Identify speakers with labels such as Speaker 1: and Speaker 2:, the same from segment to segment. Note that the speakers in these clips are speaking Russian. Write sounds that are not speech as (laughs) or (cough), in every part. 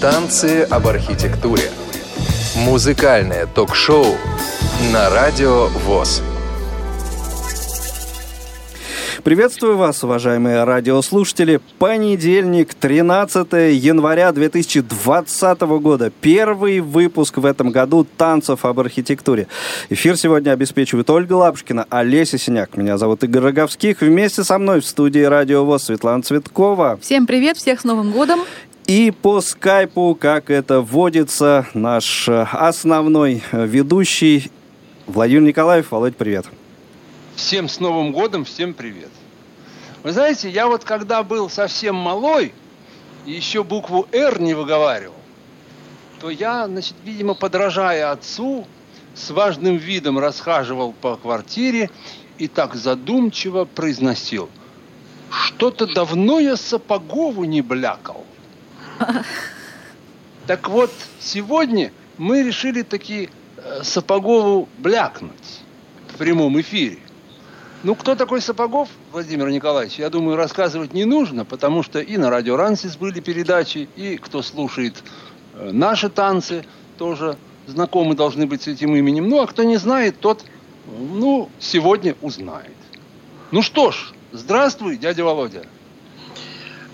Speaker 1: Танцы об архитектуре. Музыкальное ток-шоу на радио ВОЗ.
Speaker 2: Приветствую вас, уважаемые радиослушатели. Понедельник, 13 января 2020 года. Первый выпуск в этом году «Танцев об архитектуре». Эфир сегодня обеспечивает Ольга Лапушкина, Олеся Синяк. Меня зовут Игорь Роговских. Вместе со мной в студии Радио ВОЗ Светлана Цветкова.
Speaker 3: Всем привет, всех с Новым годом.
Speaker 2: И по скайпу, как это водится, наш э, основной э, ведущий Владимир Николаев. Володь, привет.
Speaker 4: Всем с Новым годом, всем привет. Вы знаете, я вот когда был совсем малой, и еще букву «Р» не выговаривал, то я, значит, видимо, подражая отцу, с важным видом расхаживал по квартире и так задумчиво произносил. Что-то давно я Сапогову не блякал. Так вот, сегодня мы решили таки э, Сапогову блякнуть в прямом эфире. Ну, кто такой Сапогов, Владимир Николаевич, я думаю, рассказывать не нужно, потому что и на радио Рансис были передачи, и кто слушает э, наши танцы, тоже знакомы должны быть с этим именем. Ну, а кто не знает, тот, ну, сегодня узнает. Ну что ж, здравствуй, дядя Володя.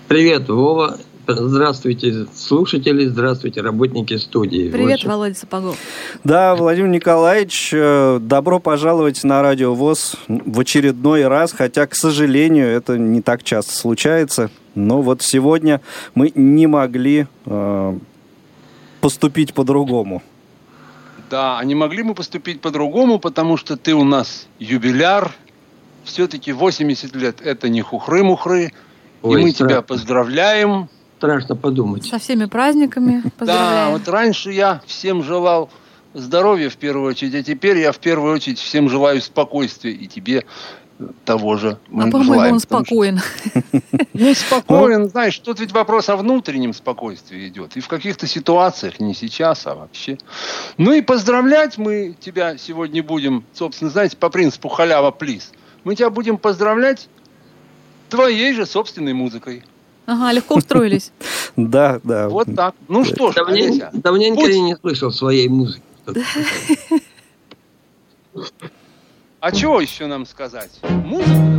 Speaker 5: Привет, Вова. Здравствуйте, слушатели, здравствуйте, работники студии.
Speaker 3: Привет, Ваши. Володя Сапогов.
Speaker 2: Да, Владимир Николаевич, э, добро пожаловать на Радио ВОЗ в очередной раз, хотя, к сожалению, это не так часто случается. Но вот сегодня мы не могли э, поступить по-другому.
Speaker 4: Да, а не могли мы поступить по-другому, потому что ты у нас юбиляр. Все-таки 80 лет – это не хухры-мухры. И мы тебя поздравляем
Speaker 5: страшно подумать.
Speaker 3: Со всеми праздниками (laughs)
Speaker 4: Да, вот раньше я всем желал здоровья в первую очередь, а теперь я в первую очередь всем желаю спокойствия и тебе того же
Speaker 3: мы А по-моему, он (laughs) спокоен.
Speaker 4: Ну, спокоен, знаешь, тут ведь вопрос о внутреннем спокойствии идет. И в каких-то ситуациях, не сейчас, а вообще. Ну и поздравлять мы тебя сегодня будем, собственно, знаете, по принципу халява плиз. Мы тебя будем поздравлять твоей же собственной музыкой.
Speaker 3: Ага, легко устроились. (laughs)
Speaker 2: Да, да.
Speaker 4: Вот так. Ну что ж,
Speaker 5: Давненько я не слышал своей музыки. (laughs)
Speaker 4: А чего еще нам сказать? Музыку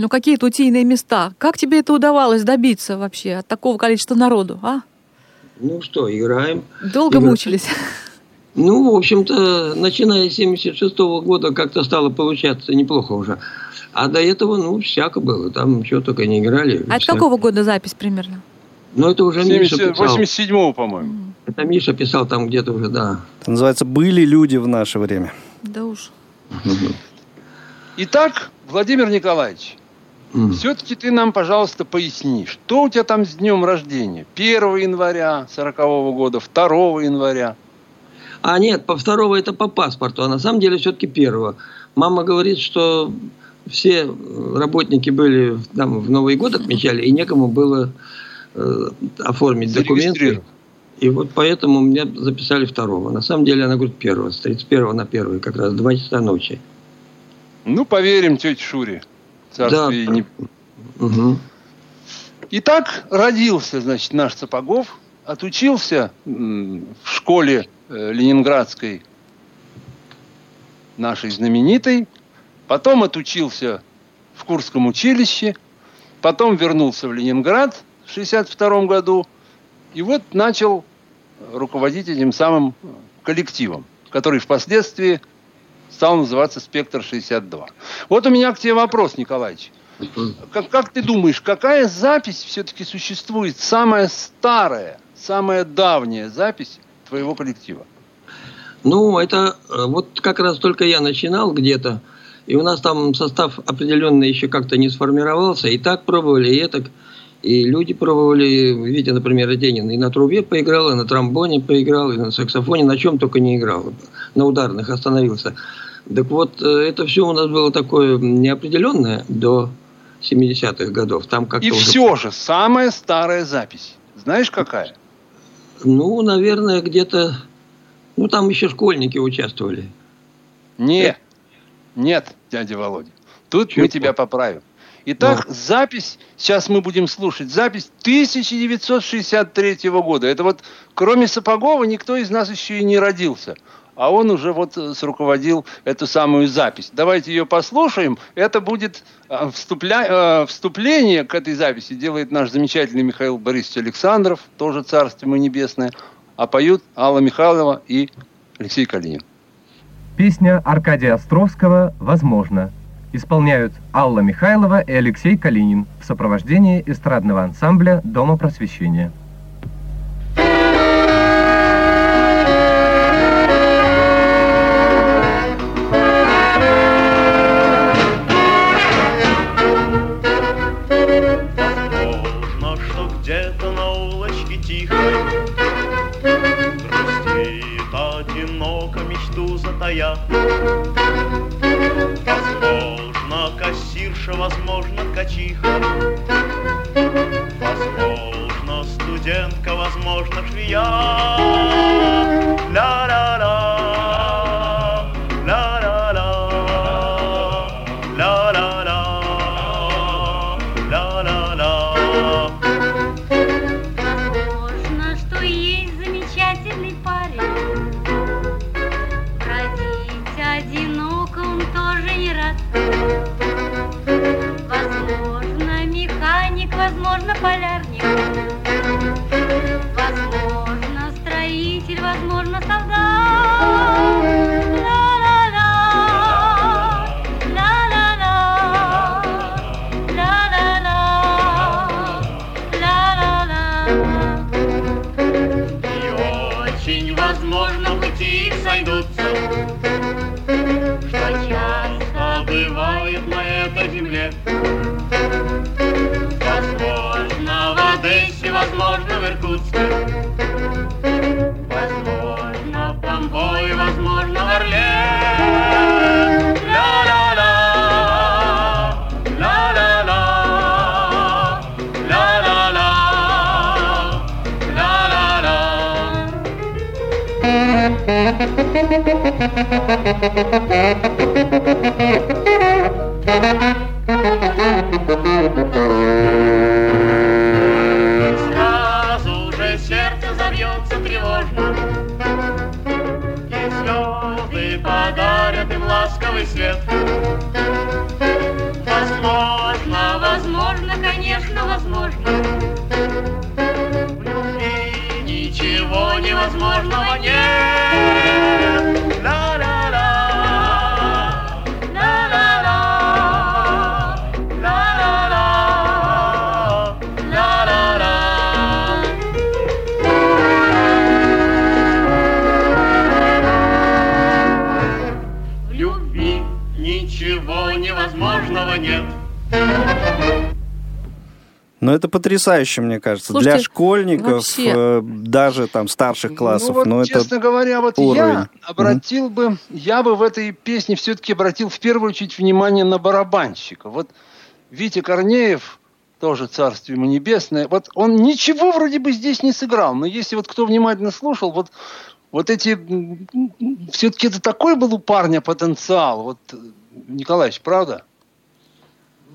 Speaker 3: ну какие-то утиные места. Как тебе это удавалось добиться вообще от такого количества народу, а?
Speaker 5: Ну что, играем.
Speaker 3: Долго
Speaker 5: Игра...
Speaker 3: мучились?
Speaker 5: Ну, в общем-то, начиная с 76 -го года как-то стало получаться неплохо уже. А до этого, ну, всяко было. Там чего только не играли.
Speaker 3: А от какого года запись примерно?
Speaker 5: Ну, это уже 70, Миша
Speaker 4: писал. 87-го, по-моему.
Speaker 5: Это Миша писал там где-то уже, да.
Speaker 2: Это называется «Были люди в наше время».
Speaker 3: Да уж.
Speaker 4: Итак, Владимир Николаевич, mm. все-таки ты нам, пожалуйста, поясни, что у тебя там с днем рождения? 1 января 40 -го года, 2 января?
Speaker 5: А нет, по второго это по паспорту, а на самом деле все-таки первого. Мама говорит, что все работники были там в Новый год отмечали, и некому было э, оформить документы. И вот поэтому меня записали второго. На самом деле она говорит первого, с 31 на первый, как раз два часа ночи.
Speaker 4: Ну, поверим тете Шуре. Царствие да. не...
Speaker 5: Угу.
Speaker 4: Итак, родился, значит, наш Сапогов, отучился в школе э, ленинградской, нашей знаменитой, потом отучился в Курском училище, потом вернулся в Ленинград в 1962 году, и вот начал руководить этим самым коллективом, который впоследствии стал называться «Спектр-62». Вот у меня к тебе вопрос, Николаевич. Как, как ты думаешь, какая запись все-таки существует, самая старая, самая давняя запись твоего коллектива?
Speaker 5: Ну, это э, вот как раз только я начинал где-то, и у нас там состав определенный еще как-то не сформировался, и так пробовали, и это. И люди пробовали, видите, например, Денин и на трубе поиграл, и на тромбоне поиграл, и на саксофоне, на чем только не играл. На ударных остановился. Так вот, э, это все у нас было такое неопределенное до 70-х годов. Там как
Speaker 4: и уже... все же, самая старая запись. Знаешь, какая?
Speaker 5: Ну, наверное, где-то... Ну, там еще школьники участвовали.
Speaker 4: Нет, нет, дядя Володя. Тут Чего? мы тебя поправим. Итак, да. запись, сейчас мы будем слушать, запись 1963 года. Это вот, кроме Сапогова, никто из нас еще и не родился. А он уже вот э, руководил эту самую запись. Давайте ее послушаем. Это будет э, вступля... Э, вступление к этой записи делает наш замечательный Михаил Борисович Александров, тоже царство ему небесное. А поют Алла Михайлова и Алексей Калинин.
Speaker 6: Песня Аркадия Островского «Возможно» исполняют Алла Михайлова и Алексей Калинин в сопровождении эстрадного ансамбля Дома просвещения.
Speaker 7: Кассирша, возможно, ткачиха. Возможно, студентка, возможно, швея. Thank you.
Speaker 2: Но это потрясающе, мне кажется.
Speaker 3: Слушайте,
Speaker 2: Для школьников,
Speaker 3: вообще-
Speaker 2: э, даже там старших классов.
Speaker 4: Ну вот,
Speaker 2: но это
Speaker 4: честно говоря, вот
Speaker 2: уровень.
Speaker 4: я обратил бы, я бы в этой песне все-таки обратил в первую очередь внимание на барабанщика. Вот Витя Корнеев, тоже царствие ему небесное, вот он ничего вроде бы здесь не сыграл, но если вот кто внимательно слушал, вот вот эти, все-таки это такой был у парня потенциал, вот, Николаевич, правда?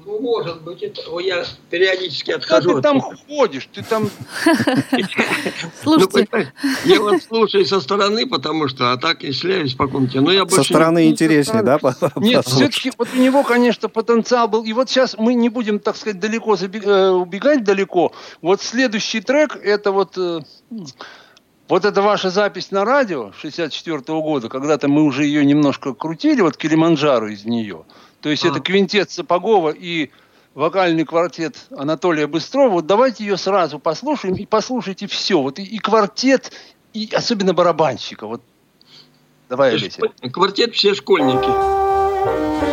Speaker 8: Ну, может быть, это... Я периодически
Speaker 4: Как
Speaker 8: отхожу.
Speaker 4: ты
Speaker 8: от
Speaker 4: там ходишь? Ты там
Speaker 8: Ну,
Speaker 3: Слушайте,
Speaker 8: понимаешь, я вот слушаю со стороны, потому что, а так и шляюсь по комнате. Но я
Speaker 2: со
Speaker 8: больше...
Speaker 2: стороны
Speaker 4: не
Speaker 2: интереснее, да?
Speaker 4: Нет, все-таки вот у него, конечно, потенциал был. И вот сейчас мы не будем, так сказать, далеко э, убегать далеко. Вот следующий трек это вот э, вот это ваша запись на радио 64 года. Когда-то мы уже ее немножко крутили, вот Килиманджаро из нее. То есть
Speaker 8: А.
Speaker 4: это квинтет Сапогова и вокальный квартет Анатолия Быстрова. Вот давайте ее сразу послушаем и послушайте все. Вот и, и квартет, и особенно барабанщика. Вот давай, Олеся.
Speaker 8: Квартет все школьники.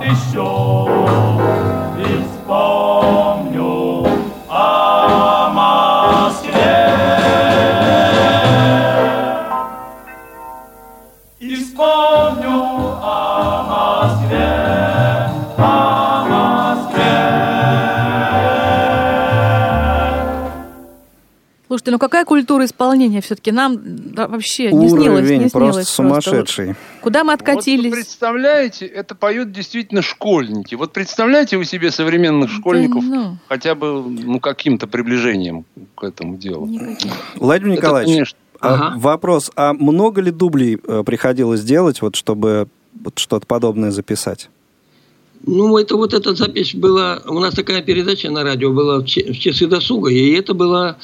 Speaker 9: Фиалку отыщу и вспомню о Москве. И вспомню о Москве, о Москве.
Speaker 3: Слушайте, ну какая культура исполнения все-таки? Нам да, вообще не снилось,
Speaker 2: Уровень
Speaker 3: не
Speaker 2: просто
Speaker 3: снилось.
Speaker 2: сумасшедший.
Speaker 3: Вот Куда мы
Speaker 4: Вот вы
Speaker 3: откатились?
Speaker 4: представляете, это поют действительно школьники. Вот представляете вы себе современных школьников
Speaker 3: Да ну,
Speaker 4: хотя бы ну, каким-то приближением к этому делу?
Speaker 3: никаких.
Speaker 2: Владимир
Speaker 4: Это,
Speaker 2: Николаевич,
Speaker 4: конечно,
Speaker 2: а,
Speaker 5: Ага.
Speaker 2: вопрос, а много ли дублей э, приходилось делать, вот, чтобы вот что-то подобное записать?
Speaker 5: Ну, это вот эта запись была... У нас такая передача на радио была в часы досуга, и это была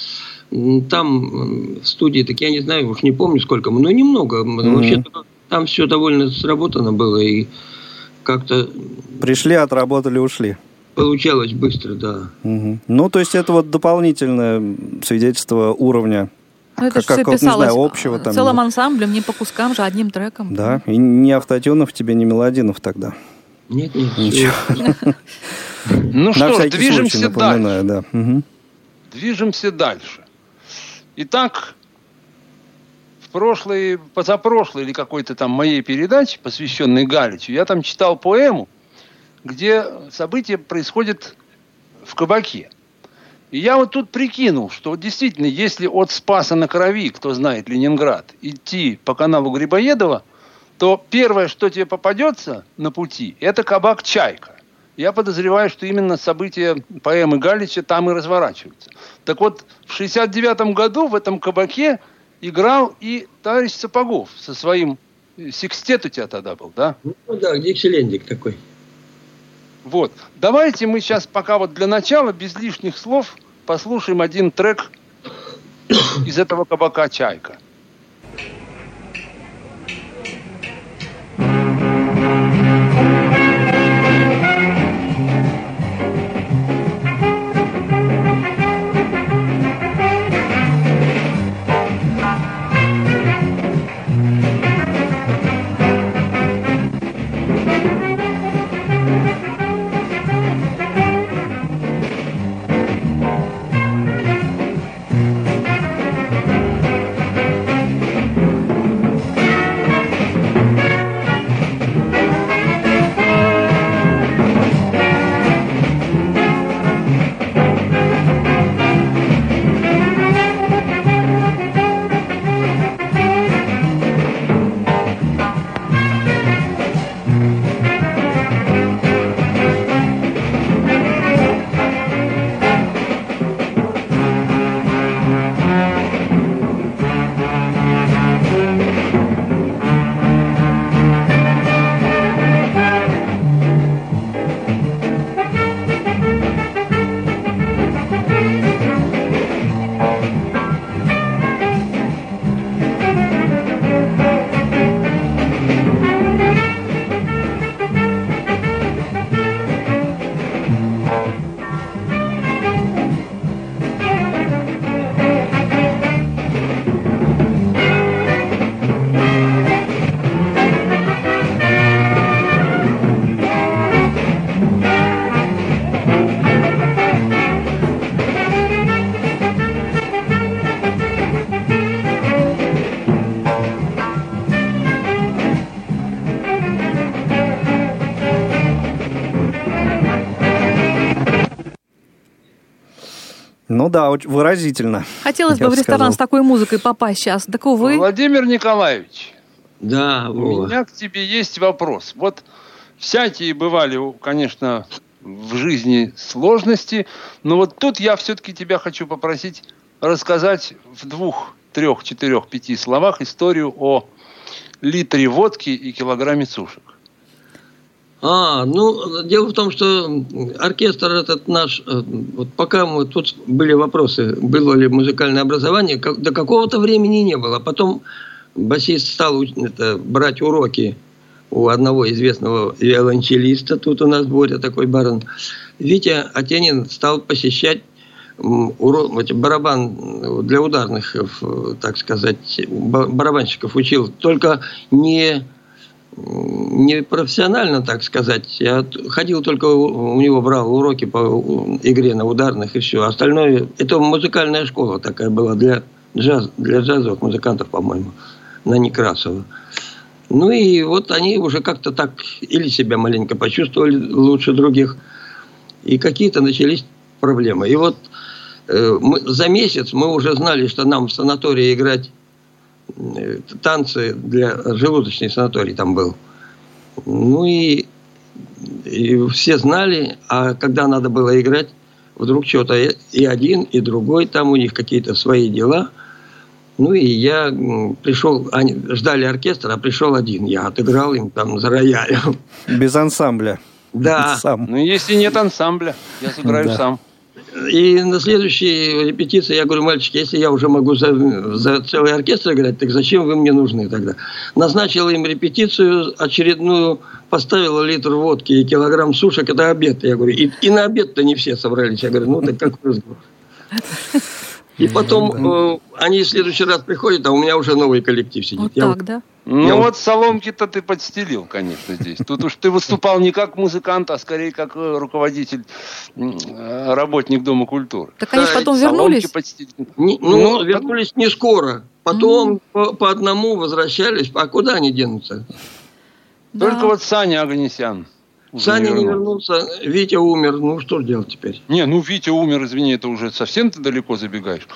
Speaker 5: там в студии, так я не знаю, уж не помню сколько, но немного.
Speaker 2: Мгм.
Speaker 5: Вообще там все довольно сработано было, и как-то
Speaker 2: Пришли, отработали, ушли.
Speaker 5: получалось быстро, да.
Speaker 2: Мгм. Ну, то есть это вот дополнительное свидетельство уровня,
Speaker 3: Ну, это
Speaker 2: Как-
Speaker 3: же
Speaker 2: как
Speaker 3: все
Speaker 2: вот, не знаю,
Speaker 3: писалось
Speaker 2: общего там,
Speaker 3: целым ансамблем, не по кускам же, одним треком.
Speaker 2: да? И ни автотюнов тебе, ни мелодинов тогда.
Speaker 5: Нет, нет.
Speaker 2: Ничего.
Speaker 4: Ну
Speaker 2: На
Speaker 4: что ж,
Speaker 2: всякий случай
Speaker 4: движемся дальше.
Speaker 2: напоминаю, да.
Speaker 4: Движемся дальше. Итак, в прошлой, позапрошлой или какой-то там моей передаче, посвященной Галичу, я там читал поэму, где события происходят в кабаке. И я вот тут прикинул, что действительно, если от Спаса на Крови, кто знает Ленинград, идти по каналу Грибоедова, то первое, что тебе попадется на пути, это кабак «Чайка». Я подозреваю, что именно события поэмы Галича там и разворачиваются. Так вот, в 69 году в этом кабаке играл и товарищ Сапогов со своим э, секстет у тебя тогда был, да?
Speaker 5: Ну да, Диксилендик такой.
Speaker 4: Вот. Давайте мы сейчас пока вот для начала, без лишних слов, послушаем один трек из этого кабака «Чайка».
Speaker 2: Да, очень выразительно.
Speaker 3: Хотелось бы в ресторан
Speaker 2: сказал.
Speaker 3: с такой музыкой попасть сейчас. Так, увы.
Speaker 4: Владимир Николаевич,
Speaker 5: Да,
Speaker 4: у
Speaker 5: Вова.
Speaker 4: меня к тебе есть вопрос. Вот всякие бывали, конечно, в жизни сложности, но вот тут я все-таки тебя хочу попросить рассказать в двух, трех, четырех, пяти словах историю о литре водки и килограмме сушек.
Speaker 5: А, ну, дело в том, что оркестр этот наш, э, вот пока мы тут были вопросы, было ли музыкальное образование, как- до какого-то времени не было. Потом басист стал это, брать уроки у одного известного виолончелиста, тут у нас Боря такой барон. Витя Атенин стал посещать м, уро- эти, барабан э, для ударных, э, так сказать, ба- барабанщиков учил. Только не не профессионально, так сказать. Я ходил только у него, брал уроки по игре на ударных и все. Остальное, это музыкальная школа такая была для, джаз, для джазовых музыкантов, по-моему, на Некрасова. Ну и вот они уже как-то так или себя маленько почувствовали лучше других, и какие-то начались проблемы. И вот э, мы, за месяц мы уже знали, что нам в санатории играть танцы для желудочный санаторий там был. Ну и, и все знали, а когда надо было играть, вдруг что-то и один, и другой, там у них какие-то свои дела. Ну и я пришел, они ждали оркестра, а пришел один. Я отыграл им там за роялем.
Speaker 2: Без ансамбля.
Speaker 5: Да.
Speaker 2: Сам.
Speaker 4: Ну, если нет ансамбля, я сыграю
Speaker 2: Да.
Speaker 4: сам.
Speaker 5: И на следующей репетиции я говорю, мальчики, если я уже могу за, за целый оркестр играть, так зачем вы мне нужны тогда? Назначил им репетицию очередную, поставила литр водки и килограмм сушек, это обед. Я говорю, и, и на обед-то не все собрались. Я говорю, ну так какой разговор? И потом э, они в следующий раз приходят, а у меня уже новый коллектив сидит.
Speaker 3: Вот
Speaker 5: Я
Speaker 3: так, да?
Speaker 4: Ну
Speaker 5: Я
Speaker 4: вот соломки-то ты подстелил, конечно, здесь. Тут уж ты выступал не как музыкант, а скорее как э, руководитель, э, работник Дома культуры.
Speaker 3: Так они
Speaker 5: Да,
Speaker 3: потом вернулись?
Speaker 4: подстелил.
Speaker 5: Не- ну,
Speaker 4: Ну,
Speaker 5: вернулись не скоро. Потом по, по одному возвращались. А куда они денутся?
Speaker 4: Только
Speaker 3: Да.
Speaker 4: вот Саня Аганесян. Уже
Speaker 5: Саня не
Speaker 4: вернулся.
Speaker 5: вернулся, Витя умер. Ну, что ж делать теперь?
Speaker 4: Не, ну Витя умер, извини, это уже совсем ты далеко забегаешь.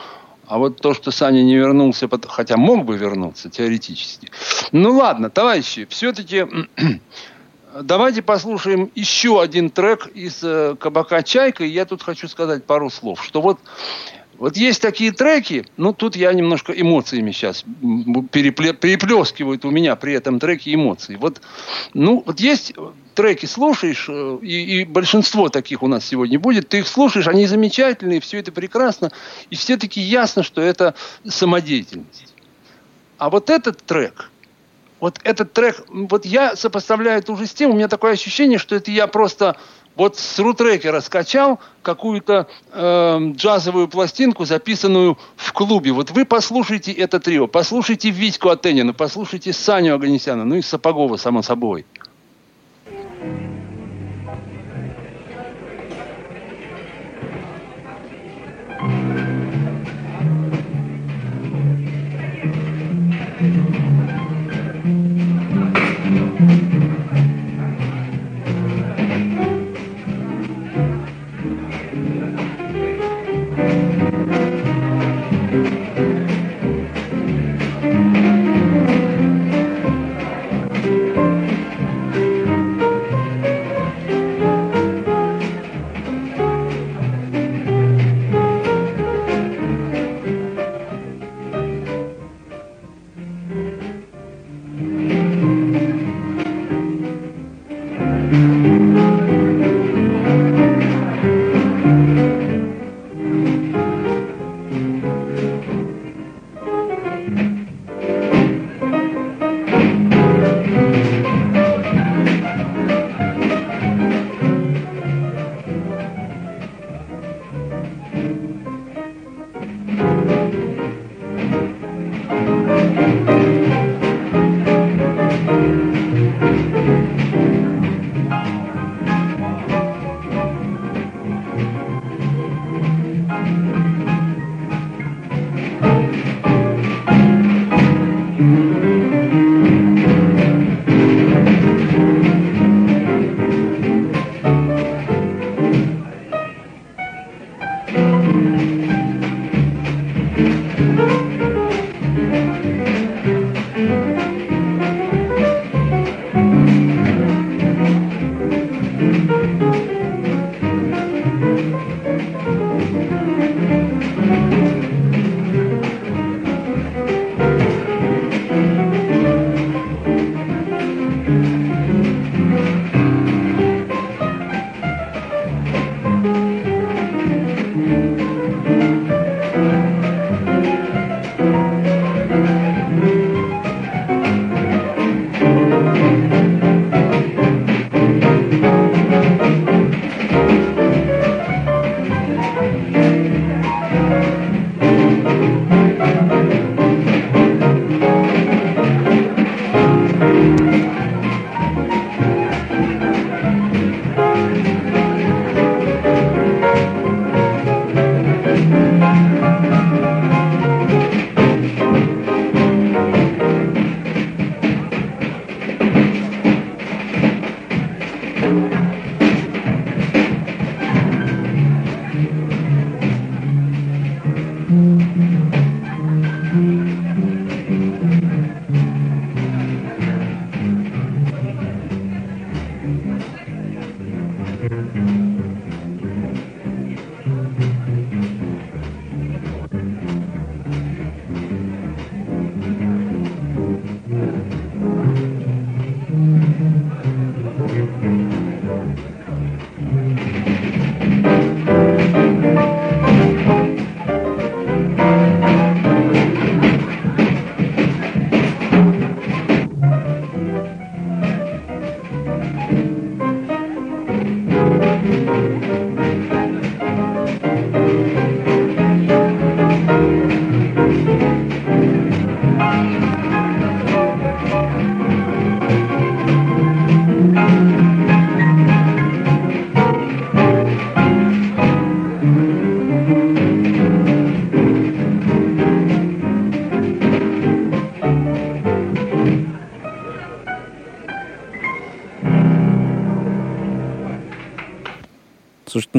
Speaker 4: А вот то, что Саня не вернулся, хотя мог бы вернуться теоретически. Ну ладно, товарищи, все-таки (clears throat) давайте послушаем еще один трек из э, Кабака Чайка. И я тут хочу сказать пару слов, что вот вот есть такие треки, ну тут я немножко эмоциями сейчас переплескивают у меня при этом треке эмоции. Вот, ну, вот есть треки, слушаешь, э, и, и большинство таких у нас сегодня будет, ты их слушаешь, они замечательные, все это прекрасно, и все-таки ясно, что это самодеятельность. А вот этот трек, вот этот трек, вот я сопоставляю это уже с тем, у меня такое ощущение, что это я просто вот с рутрекера скачал какую-то э, джазовую пластинку, записанную в клубе. Вот вы послушайте это трио, послушайте Витьку Атенина, послушайте Саню Аганесяна, ну и Сапогова, само собой.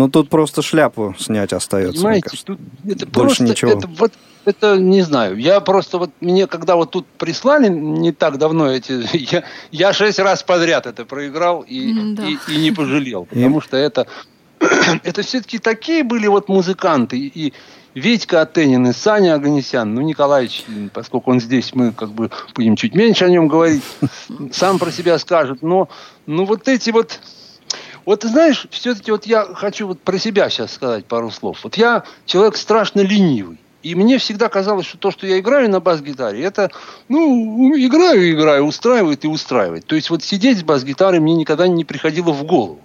Speaker 2: Ну тут просто шляпу снять остается, мне
Speaker 4: Понимаете,
Speaker 2: кажется.
Speaker 4: тут это
Speaker 2: Больше
Speaker 4: просто,
Speaker 2: ничего.
Speaker 4: это вот, это не знаю. Я просто вот мне, когда вот тут прислали не так давно эти, (laughs) я, я шесть раз подряд это проиграл и,
Speaker 3: да.
Speaker 4: и, и не пожалел, потому что это, (clears throat) это все-таки такие были вот музыканты и Витька Атенин и Саня Аганесян, ну Николаевич, поскольку он здесь, мы как бы будем чуть меньше о нем говорить, (laughs) сам про себя скажет, но ну вот эти вот вот знаешь, все-таки вот я хочу вот про себя сейчас сказать пару слов. Вот я человек страшно ленивый. И мне всегда казалось, что то, что я играю на бас-гитаре, это, ну, играю, играю, устраивает и устраивает. То есть вот сидеть с бас-гитарой мне никогда не приходило в голову.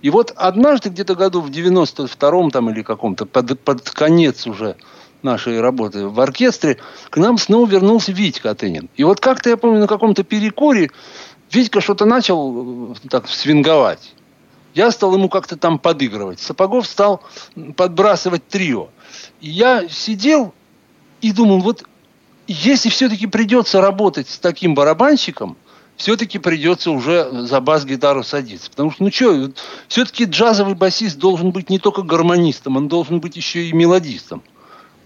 Speaker 4: И вот однажды где-то году в 92-м там или каком-то, под, под конец уже нашей работы в оркестре, к нам снова вернулся Витька Атынин. И вот как-то я помню на каком-то перекуре Витька что-то начал э, так свинговать. Я стал ему как-то там подыгрывать. Сапогов стал подбрасывать трио. И я сидел и думал, вот если все-таки придется работать с таким барабанщиком, все-таки придется уже за бас-гитару садиться. Потому что, ну что, все-таки джазовый басист должен быть не только гармонистом, он должен быть еще и мелодистом.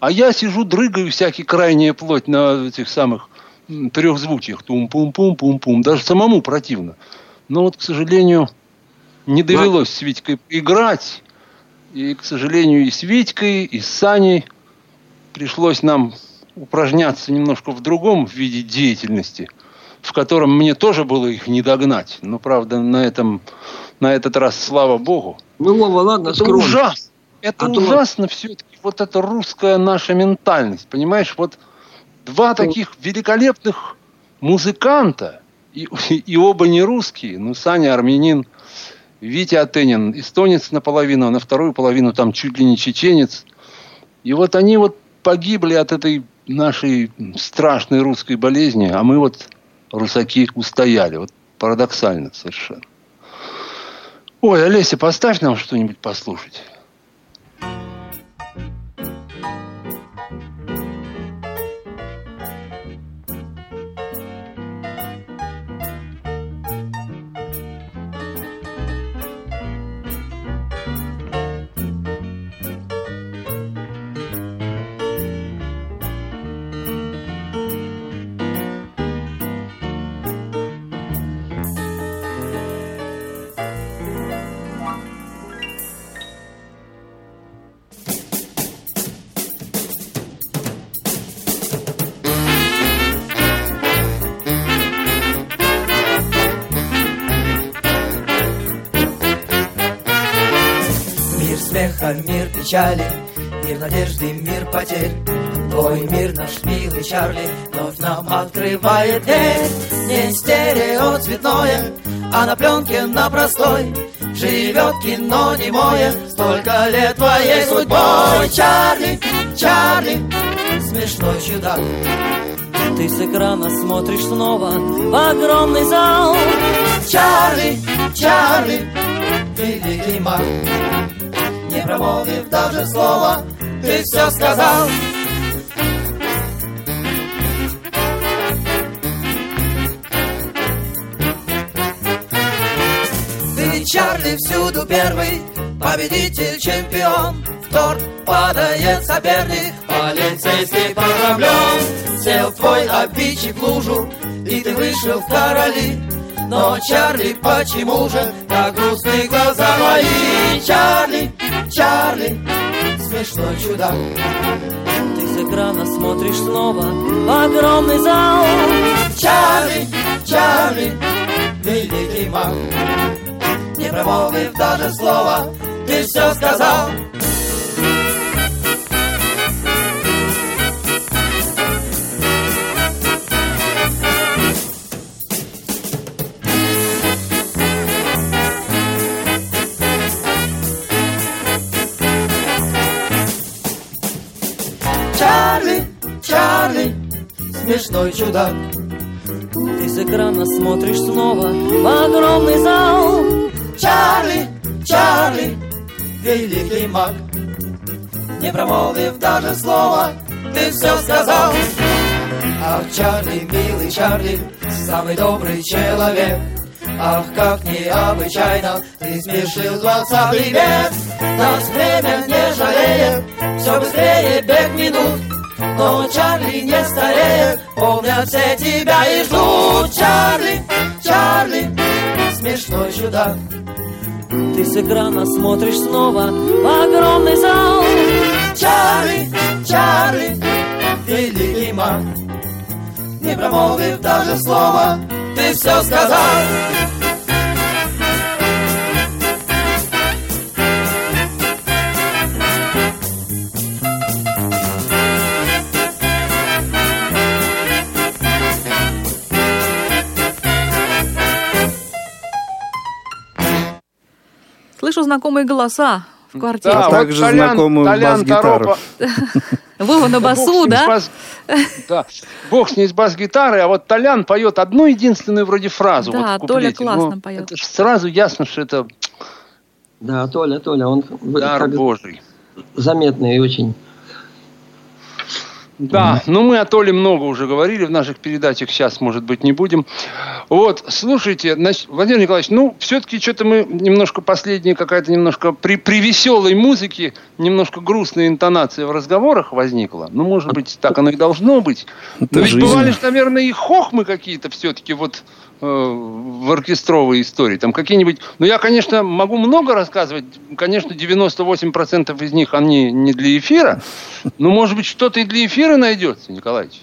Speaker 4: А я сижу, дрыгаю всякий крайняя плоть на этих самых трехзвучиях. Тум-пум-пум-пум-пум. Даже самому противно. Но вот, к сожалению, не довелось с Витькой играть. И, к сожалению, и с Витькой, и с Саней пришлось нам упражняться немножко в другом виде деятельности, в котором мне тоже было их не догнать. Но, правда, на, этом, на этот раз, слава богу,
Speaker 5: Ну, Вова, ладно,
Speaker 4: это
Speaker 5: скромно.
Speaker 4: ужасно. Это
Speaker 5: А то-
Speaker 4: ужасно все-таки. Вот эта русская наша ментальность. Понимаешь, вот два таких великолепных музыканта, и, (laughs) и оба не русские, ну, Саня армянин, Витя Атенин, эстонец наполовину, а на вторую половину там чуть ли не чеченец. И вот они вот погибли от этой нашей страшной русской болезни, а мы вот, русаки, устояли. Вот парадоксально совершенно. Ой, Олеся, поставь нам что-нибудь послушать.
Speaker 10: Смеха, мир печали, мир надежды, мир потерь. Твой мир наш милый Чарли вновь нам открывает дверь. Не стереоцветное, а на пленке на простой. Живет кино немое, столько лет твоей судьбой. Чарли, Чарли, смешной чудак.
Speaker 11: Ты с экрана смотришь снова в огромный зал.
Speaker 10: Чарли, Чарли, великий маг промолвив даже слова, ты все сказал Ты, Чарли, всюду первый, победитель, чемпион. В торт падает соперник, полицейский пограблен Сел твой обидчик в лужу, и ты вышел в короли. Но, Чарли, почему же так грустны глаза мои? Чарли, Чарли, смешной чудак.
Speaker 11: Ты с экрана смотришь снова в огромный зал
Speaker 10: Чарли, Чарли, великий маг. Не промолвив даже слова, ты все сказал. Смешной чудак.
Speaker 11: Ты с экрана смотришь снова в огромный зал
Speaker 10: Чарли, Чарли, великий маг. Не промолвив даже слова, ты все сказал. Ах, Чарли, милый Чарли, самый добрый человек. Ах, как необычайно Ты смешил дворца привет Нас время не жалеет Все быстрее бег минут но Чарли не стареет, помнят все тебя и ждут. Чарли, Чарли, смешной чудак.
Speaker 11: Ты с экрана смотришь снова в огромный зал.
Speaker 10: Чарли, Чарли, великий маг. Не промолвив даже слова, ты все сказал.
Speaker 3: Слышу знакомые голоса в квартире.
Speaker 2: А также знакомую бас-гитару. (laughs)
Speaker 3: Вова на басу,
Speaker 4: Бог с ним, с
Speaker 3: да?
Speaker 4: бас- Да. Бог с ней с бас-гитарой, а вот Толян поет одну единственную вроде фразу.
Speaker 3: Да,
Speaker 4: вот
Speaker 3: Толя классно
Speaker 4: Ну,
Speaker 3: поет.
Speaker 4: Это сразу ясно, что это
Speaker 5: Да, Толя, Толя, он
Speaker 4: дар
Speaker 5: как
Speaker 4: Божий.
Speaker 5: заметный очень.
Speaker 4: Да, ну мы о Толе много уже говорили в наших передачах, сейчас, может быть, не будем. Вот, слушайте, значит, Владимир Николаевич, ну, все-таки что-то мы немножко последние, какая-то немножко при, при веселой музыке, немножко грустная интонация в разговорах возникла. Ну, может быть, так оно и должно быть.
Speaker 2: Это
Speaker 4: Но ведь
Speaker 2: жизнь.
Speaker 4: бывали же, наверное, и хохмы какие-то все-таки вот в оркестровой истории. Там какие-нибудь... Ну, я, конечно, могу много рассказывать. Конечно, 98% из них, они не для эфира. Но, может быть, что-то и для эфира найдется, Николаевич.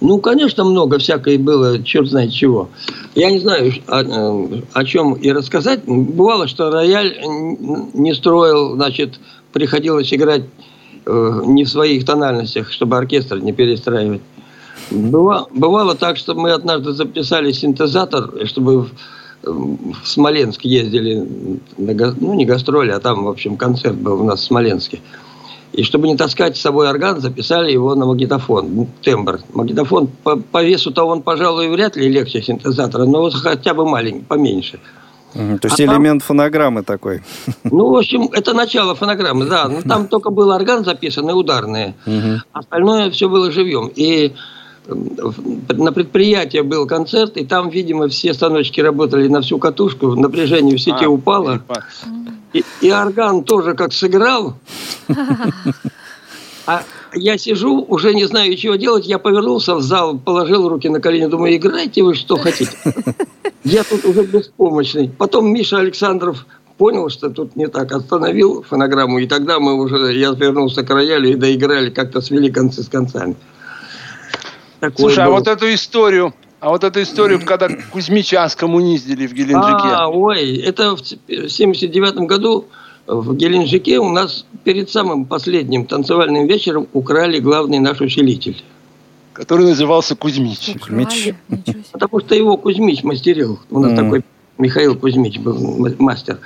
Speaker 5: Ну, конечно, много всякой было, черт знает чего. Я не знаю, о, э, о чем и рассказать. Бывало, что рояль не строил, значит, приходилось играть э, не в своих тональностях, чтобы оркестр не перестраивать. Быва- бывало так, что мы однажды записали синтезатор, чтобы в, в Смоленск ездили, на ну, не гастроли, а там, в общем, концерт был у нас в Смоленске. И чтобы не таскать с собой орган, записали его на магнитофон, ну, тембр. Магнитофон по, по весу-то он, пожалуй, вряд ли легче синтезатора, но вот хотя бы маленький, поменьше.
Speaker 2: Мгм, То есть
Speaker 5: А там-
Speaker 2: элемент фонограммы такой. (laughs)
Speaker 5: Ну, в общем, это начало фонограммы, да. Но там (laughs) только был орган записан и ударные.
Speaker 2: Мгм.
Speaker 5: Остальное все было живьем. И на предприятии был концерт, и там, видимо, все станочки работали на всю катушку, напряжение в сети
Speaker 4: А,
Speaker 5: упало. И, и орган тоже как сыграл. (laughs) А я сижу, уже не знаю, чего делать. Я повернулся в зал, положил руки на колени, думаю, играйте вы что хотите. (laughs) Я тут уже беспомощный. Потом Миша Александров понял, что тут не так, остановил фонограмму, и тогда мы уже, я вернулся к роялю и доиграли, как-то свели концы с концами. Такое
Speaker 4: Слушай, а
Speaker 5: было.
Speaker 4: вот эту историю, а вот эту историю, когда Кузьмича скоммуниздили в Геленджике.
Speaker 5: А, ой, это в 79 году в Геленджике у нас перед самым последним танцевальным вечером украли главный наш усилитель.
Speaker 4: Который назывался Кузьмич.
Speaker 2: Кузьмич.
Speaker 5: Потому что его Кузьмич мастерил. У нас
Speaker 2: Мгм.
Speaker 5: такой Михаил Кузьмич был мастер.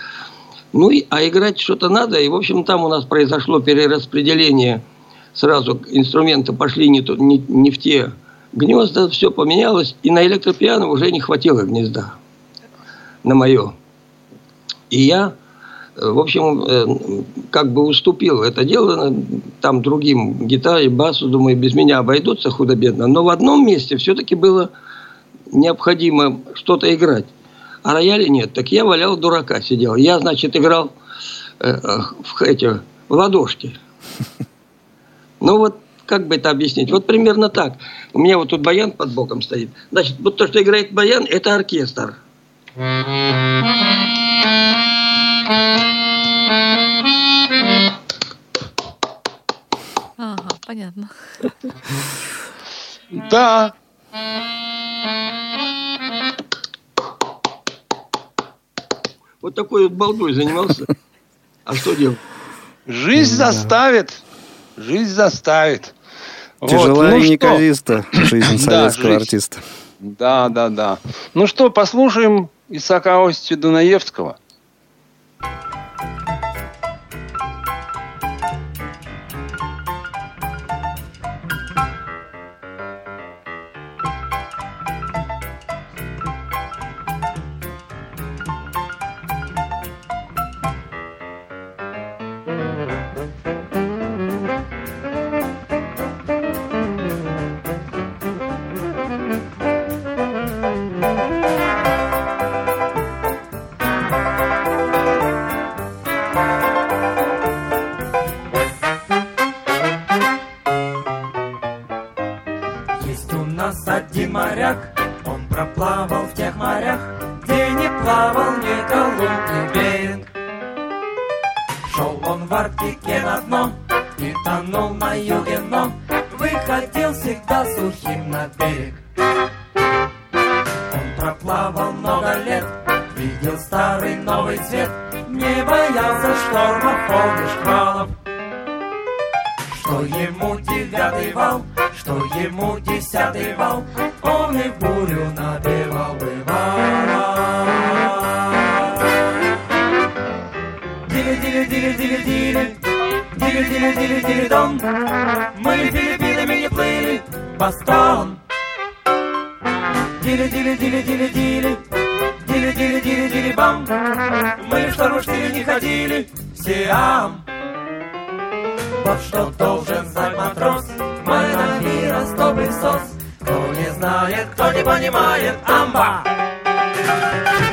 Speaker 5: Ну, и, а играть что-то надо. И, в общем, там у нас произошло перераспределение. Сразу инструменты пошли не, не, не в те гнезда, все поменялось. И на электропиано уже не хватило гнезда. На мое. И я, э, в общем, э, как бы уступил это дело э, там другим гитаре, басу, думаю, без меня обойдутся худо-бедно. Но в одном месте все-таки было необходимо что-то играть. А рояля нет. Так я валял дурака, сидел. Я, значит, играл э, в эти в ладошки. (laughs) Ну вот, как бы это объяснить? Вот примерно так. У меня вот тут баян под боком стоит. Значит, вот то, что играет баян, это оркестр.
Speaker 3: Ага, понятно.
Speaker 4: Да.
Speaker 5: Вот такой вот балдой занимался. А что делать?
Speaker 4: Жизнь заставит. Жизнь заставит. Вот,
Speaker 2: Тяжела
Speaker 4: ну
Speaker 2: и неказиста (clears throat) жизнь
Speaker 4: Да,
Speaker 2: советского
Speaker 4: жизнь.
Speaker 2: артиста.
Speaker 4: Да, да, да. Ну что, послушаем Исаака Ости Дунаевского.
Speaker 12: Thank
Speaker 13: Дили, дили, дили, дили, дили. Дили, дили, дили, дили, дон. Мы Филиппинами не плыли. Бастон. Дили, дили, дили, дили, дили. Дили, дили, дили, дили, бам. Мы в шторм не ходили. Сиам. Вот что должен знать матрос. Мы на мира стобый сос. Кто не знает, кто не понимает, амба. Амба.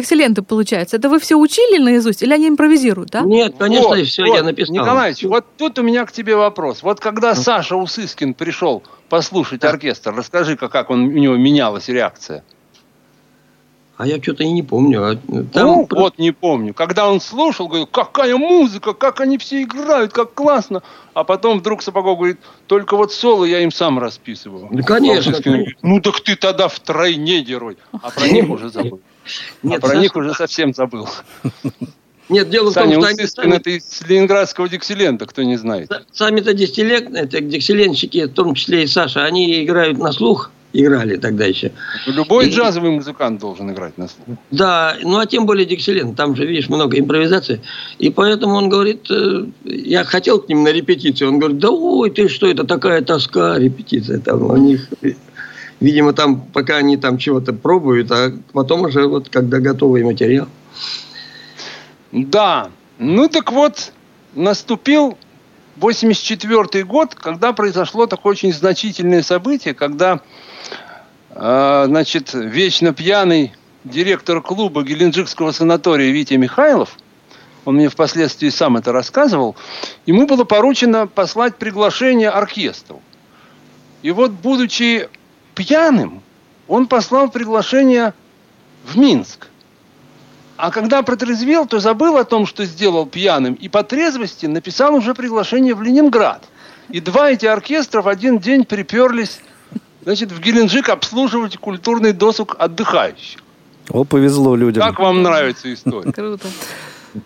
Speaker 3: Диксиленты получаются. Это вы все учили наизусть или они импровизируют, да?
Speaker 5: Нет, конечно,
Speaker 4: Вот,
Speaker 5: все
Speaker 4: вот,
Speaker 5: я написал.
Speaker 4: Николаевич, вот тут у меня к тебе вопрос. Вот когда Саша Усыскин пришел послушать оркестр, расскажи-ка, как он, у него менялась реакция.
Speaker 5: А я что-то и не помню. А Там
Speaker 4: ну, вот не помню. Когда он слушал, говорил, какая музыка, как они все играют, как классно. А потом вдруг Сапогов говорит, только вот соло я им сам расписываю.
Speaker 5: Ну, конечно,
Speaker 4: Усыскин говорит, ну так ты тогда втройне герой. А про них уже забыл.
Speaker 5: Нет,
Speaker 4: а про
Speaker 5: Саша-
Speaker 4: них уже совсем забыл.
Speaker 5: Нет, дело в том,
Speaker 4: Саня
Speaker 5: что они сами-
Speaker 4: это из ленинградского диксилента, кто не знает.
Speaker 5: сами-то диксилент, это диксилентщики, в том числе и Саша, они играют на слух, играли тогда еще.
Speaker 4: Любой
Speaker 5: И-
Speaker 4: джазовый музыкант должен играть на слух.
Speaker 5: Да, ну а тем более диксилент, там же, видишь, много импровизации. И поэтому он говорит, э, я хотел к ним на репетицию, он говорит, да ой, ты что, это такая тоска, репетиция там у них. Видимо, там, пока они там чего-то пробуют, а потом уже вот, когда готовый материал.
Speaker 4: Да, ну так вот, наступил 84 год, когда произошло такое очень значительное событие, когда, э, значит, вечно пьяный директор клуба Геленджикского санатория Витя Михайлов, он мне впоследствии сам это рассказывал, ему было поручено послать приглашение оркестру. И вот, будучи пьяным, он послал приглашение в Минск. А когда протрезвел, то забыл о том, что сделал пьяным, и по трезвости написал уже приглашение в Ленинград. И два эти оркестра в один день приперлись значит, в Геленджик обслуживать культурный досуг отдыхающих.
Speaker 2: О, повезло людям.
Speaker 4: Как вам нравится история?
Speaker 3: Круто.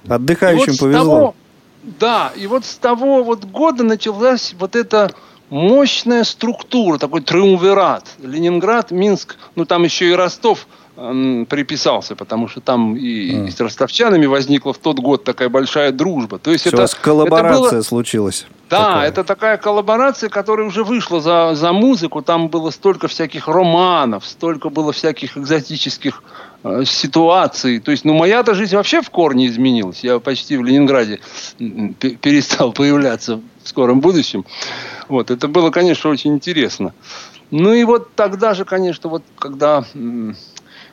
Speaker 2: Отдыхающим
Speaker 4: вот
Speaker 2: повезло.
Speaker 4: того- да, и вот с того вот года началась вот эта мощная структура, такой триумвират. Ленинград, Минск, ну там еще и Ростов м, приписался, потому что там и, и с ростовчанами возникла в тот год такая большая дружба. То есть
Speaker 2: Все, у
Speaker 4: это, это
Speaker 2: коллаборация
Speaker 4: было-
Speaker 2: случилась.
Speaker 4: да,
Speaker 2: Такая.
Speaker 4: это такая коллаборация, которая уже вышла за, за музыку. Там было столько всяких романов, столько было всяких экзотических э, ситуаций. То есть, ну, моя-то жизнь вообще в корне изменилась. Я почти в Ленинграде перестал появляться в скором будущем. Вот, это было, конечно, очень интересно. Ну и вот тогда же, конечно, вот когда...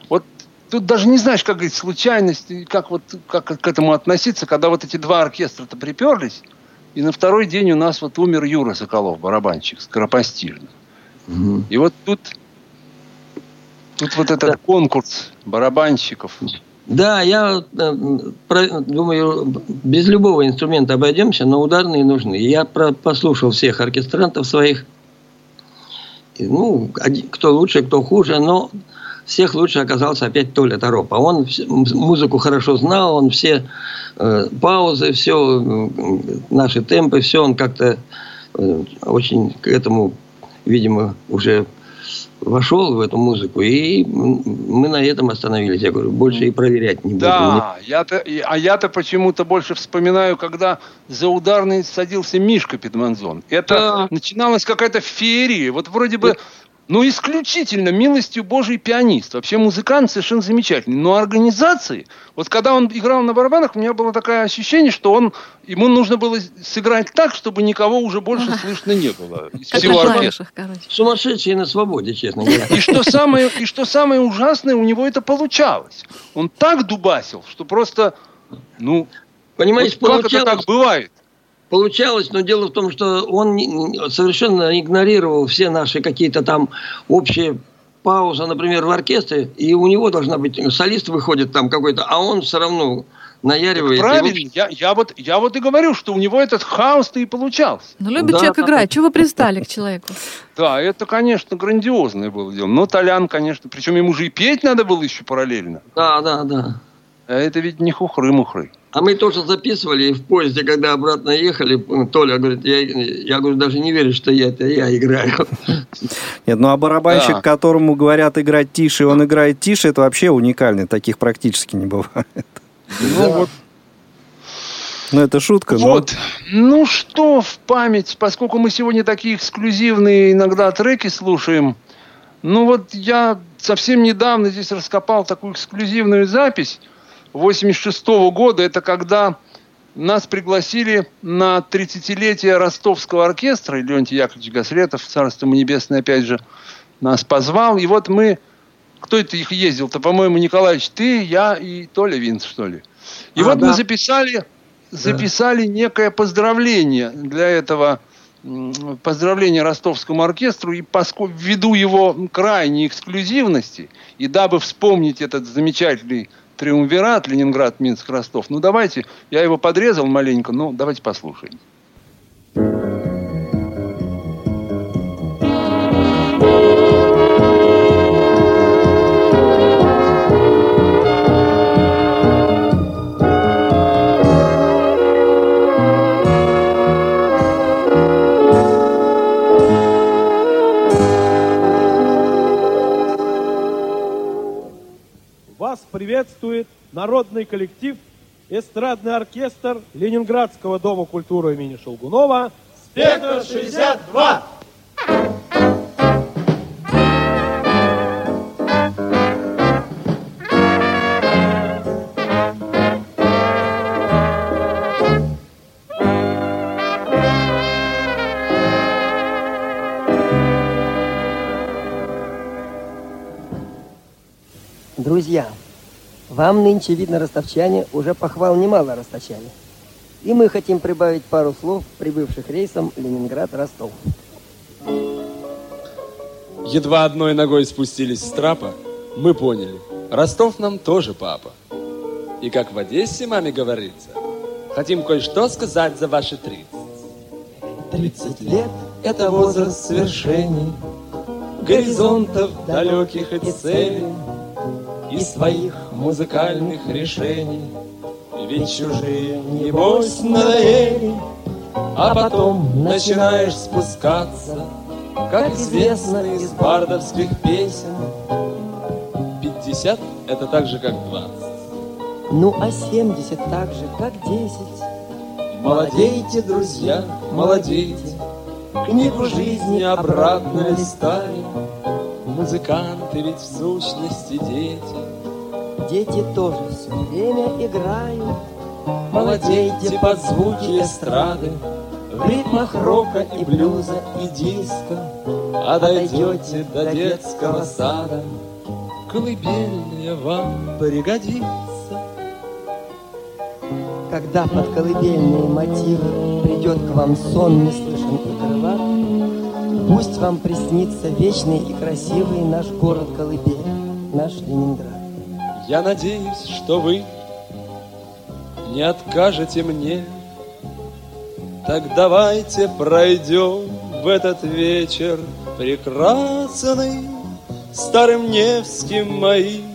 Speaker 4: Вот тут даже не знаешь, как говорить, случайность, и как вот как к этому относиться, когда вот эти два оркестра-то приперлись, И на второй день у нас вот умер Юра Соколов, барабанщик, скоропостижно. И вот тут, тут вот этот конкурс барабанщиков.
Speaker 5: Да, я э, думаю, без любого инструмента обойдемся, но ударные нужны. Я послушал всех оркестрантов своих. Ну, кто лучше, кто хуже, но всех лучше оказался опять Толя Торопа. Он музыку хорошо знал, он все э, паузы, все наши темпы, все он как-то э, очень к этому, видимо, уже вошел в эту музыку, и мы на этом остановились. Я говорю, больше и проверять не будем.
Speaker 4: Да, я-то, а я-то почему-то больше вспоминаю, когда за ударный садился Мишка Педманзон. Это начиналась какая-то феерия. Вот вроде бы, ну, исключительно милостью Божий пианист. Вообще музыкант совершенно замечательный. Но организации, вот когда он играл на барабанах, у меня было такое ощущение, что он, ему нужно было сыграть так, чтобы никого уже больше слышно не было. Из
Speaker 3: Как
Speaker 4: всего оркестра.
Speaker 5: Сумасшедшие на свободе, честно говоря.
Speaker 4: И что самое, и что самое ужасное, у него это получалось. Он так дубасил, что просто, ну,
Speaker 5: Понимаете,
Speaker 4: вот как это так бывает?
Speaker 5: Получалось, но дело в том, что он совершенно игнорировал все наши какие-то там общие паузы, например, в оркестре, и у него должна быть, солист выходит там какой-то, а он все равно наяривает. и
Speaker 4: Правильно, я, я, вот, я вот и говорю, что у него этот хаос-то и получался.
Speaker 3: Ну, любит
Speaker 5: Да,
Speaker 3: человек
Speaker 5: да,
Speaker 3: играть. Чего вы пристали к человеку? (laughs)
Speaker 4: Да, это, конечно, грандиозное было дело. Но Толян, конечно, причем ему же и петь надо было еще параллельно.
Speaker 5: Да, да, да.
Speaker 4: А это ведь не хухры-мухры.
Speaker 5: А мы тоже записывали и в поезде, когда обратно ехали, Толя говорит, я, я говорю, даже не верю, что я это я играю.
Speaker 2: Нет, ну а барабанщик,
Speaker 4: Да.
Speaker 2: которому говорят играть тише, он играет тише, это вообще уникальный. Таких практически не бывает.
Speaker 4: Ну вот,
Speaker 2: Ну, это шутка, но...
Speaker 4: вот. Ну что в память, поскольку мы сегодня такие эксклюзивные иногда треки слушаем, ну вот я совсем недавно здесь раскопал такую эксклюзивную запись 86 года. Это когда нас пригласили на 30-летие ростовского оркестра. И Леонтий Яковлевич Гаслетов, царство ему небесное, опять же, нас позвал. И вот мы... Кто это их ездил-то? По-моему, Николаевич, ты, я и Толя Винц, что ли? И
Speaker 5: А,
Speaker 4: вот
Speaker 5: да.
Speaker 4: мы записали, записали некое поздравление для этого м, поздравление ростовскому оркестру. И поскольку ввиду его крайней эксклюзивности, и дабы вспомнить этот замечательный триумвират Ленинград, Минск, Ростов, ну давайте, я его подрезал маленько, ну давайте послушаем.
Speaker 12: Приветствует народный коллектив эстрадный оркестр Ленинградского дома культуры имени Шелгунова «Спектр 62».
Speaker 14: Друзья, вам нынче, видно, ростовчане, уже похвал немало расточали. И мы хотим прибавить пару слов прибывших рейсом Ленинград-Ростов.
Speaker 15: Едва одной ногой спустились с трапа, мы поняли, Ростов нам тоже папа. И как в Одессе маме говорится, хотим кое-что сказать за ваши 30.
Speaker 11: 30 лет — это возраст свершений, Горизонтов далеких и целей, И своих музыкальных решений. Ведь чужие, небось, надоели, А потом начинаешь спускаться, Как известно из бардовских песен.
Speaker 15: 50 – это так же, как 20.
Speaker 14: Ну, а 70 так же, как 10.
Speaker 11: Молодейте, друзья, молодейте, Книгу жизни обратно листали.
Speaker 15: Музыканты ведь в сущности дети.
Speaker 14: Дети тоже все время играют.
Speaker 11: Молодейте под звуки эстрады, В ритмах рока и блюза и диска, А дойдете до детского сада.
Speaker 15: Колыбельная вам пригодится.
Speaker 14: когда под колыбельные мотивы придет к вам сон неслышен и крылат, пусть вам приснится вечный и красивый наш город колыбель, наш Ленинград.
Speaker 15: Я надеюсь, что вы не откажете мне. Так давайте пройдем в этот вечер прекрасный Старым Невским моим,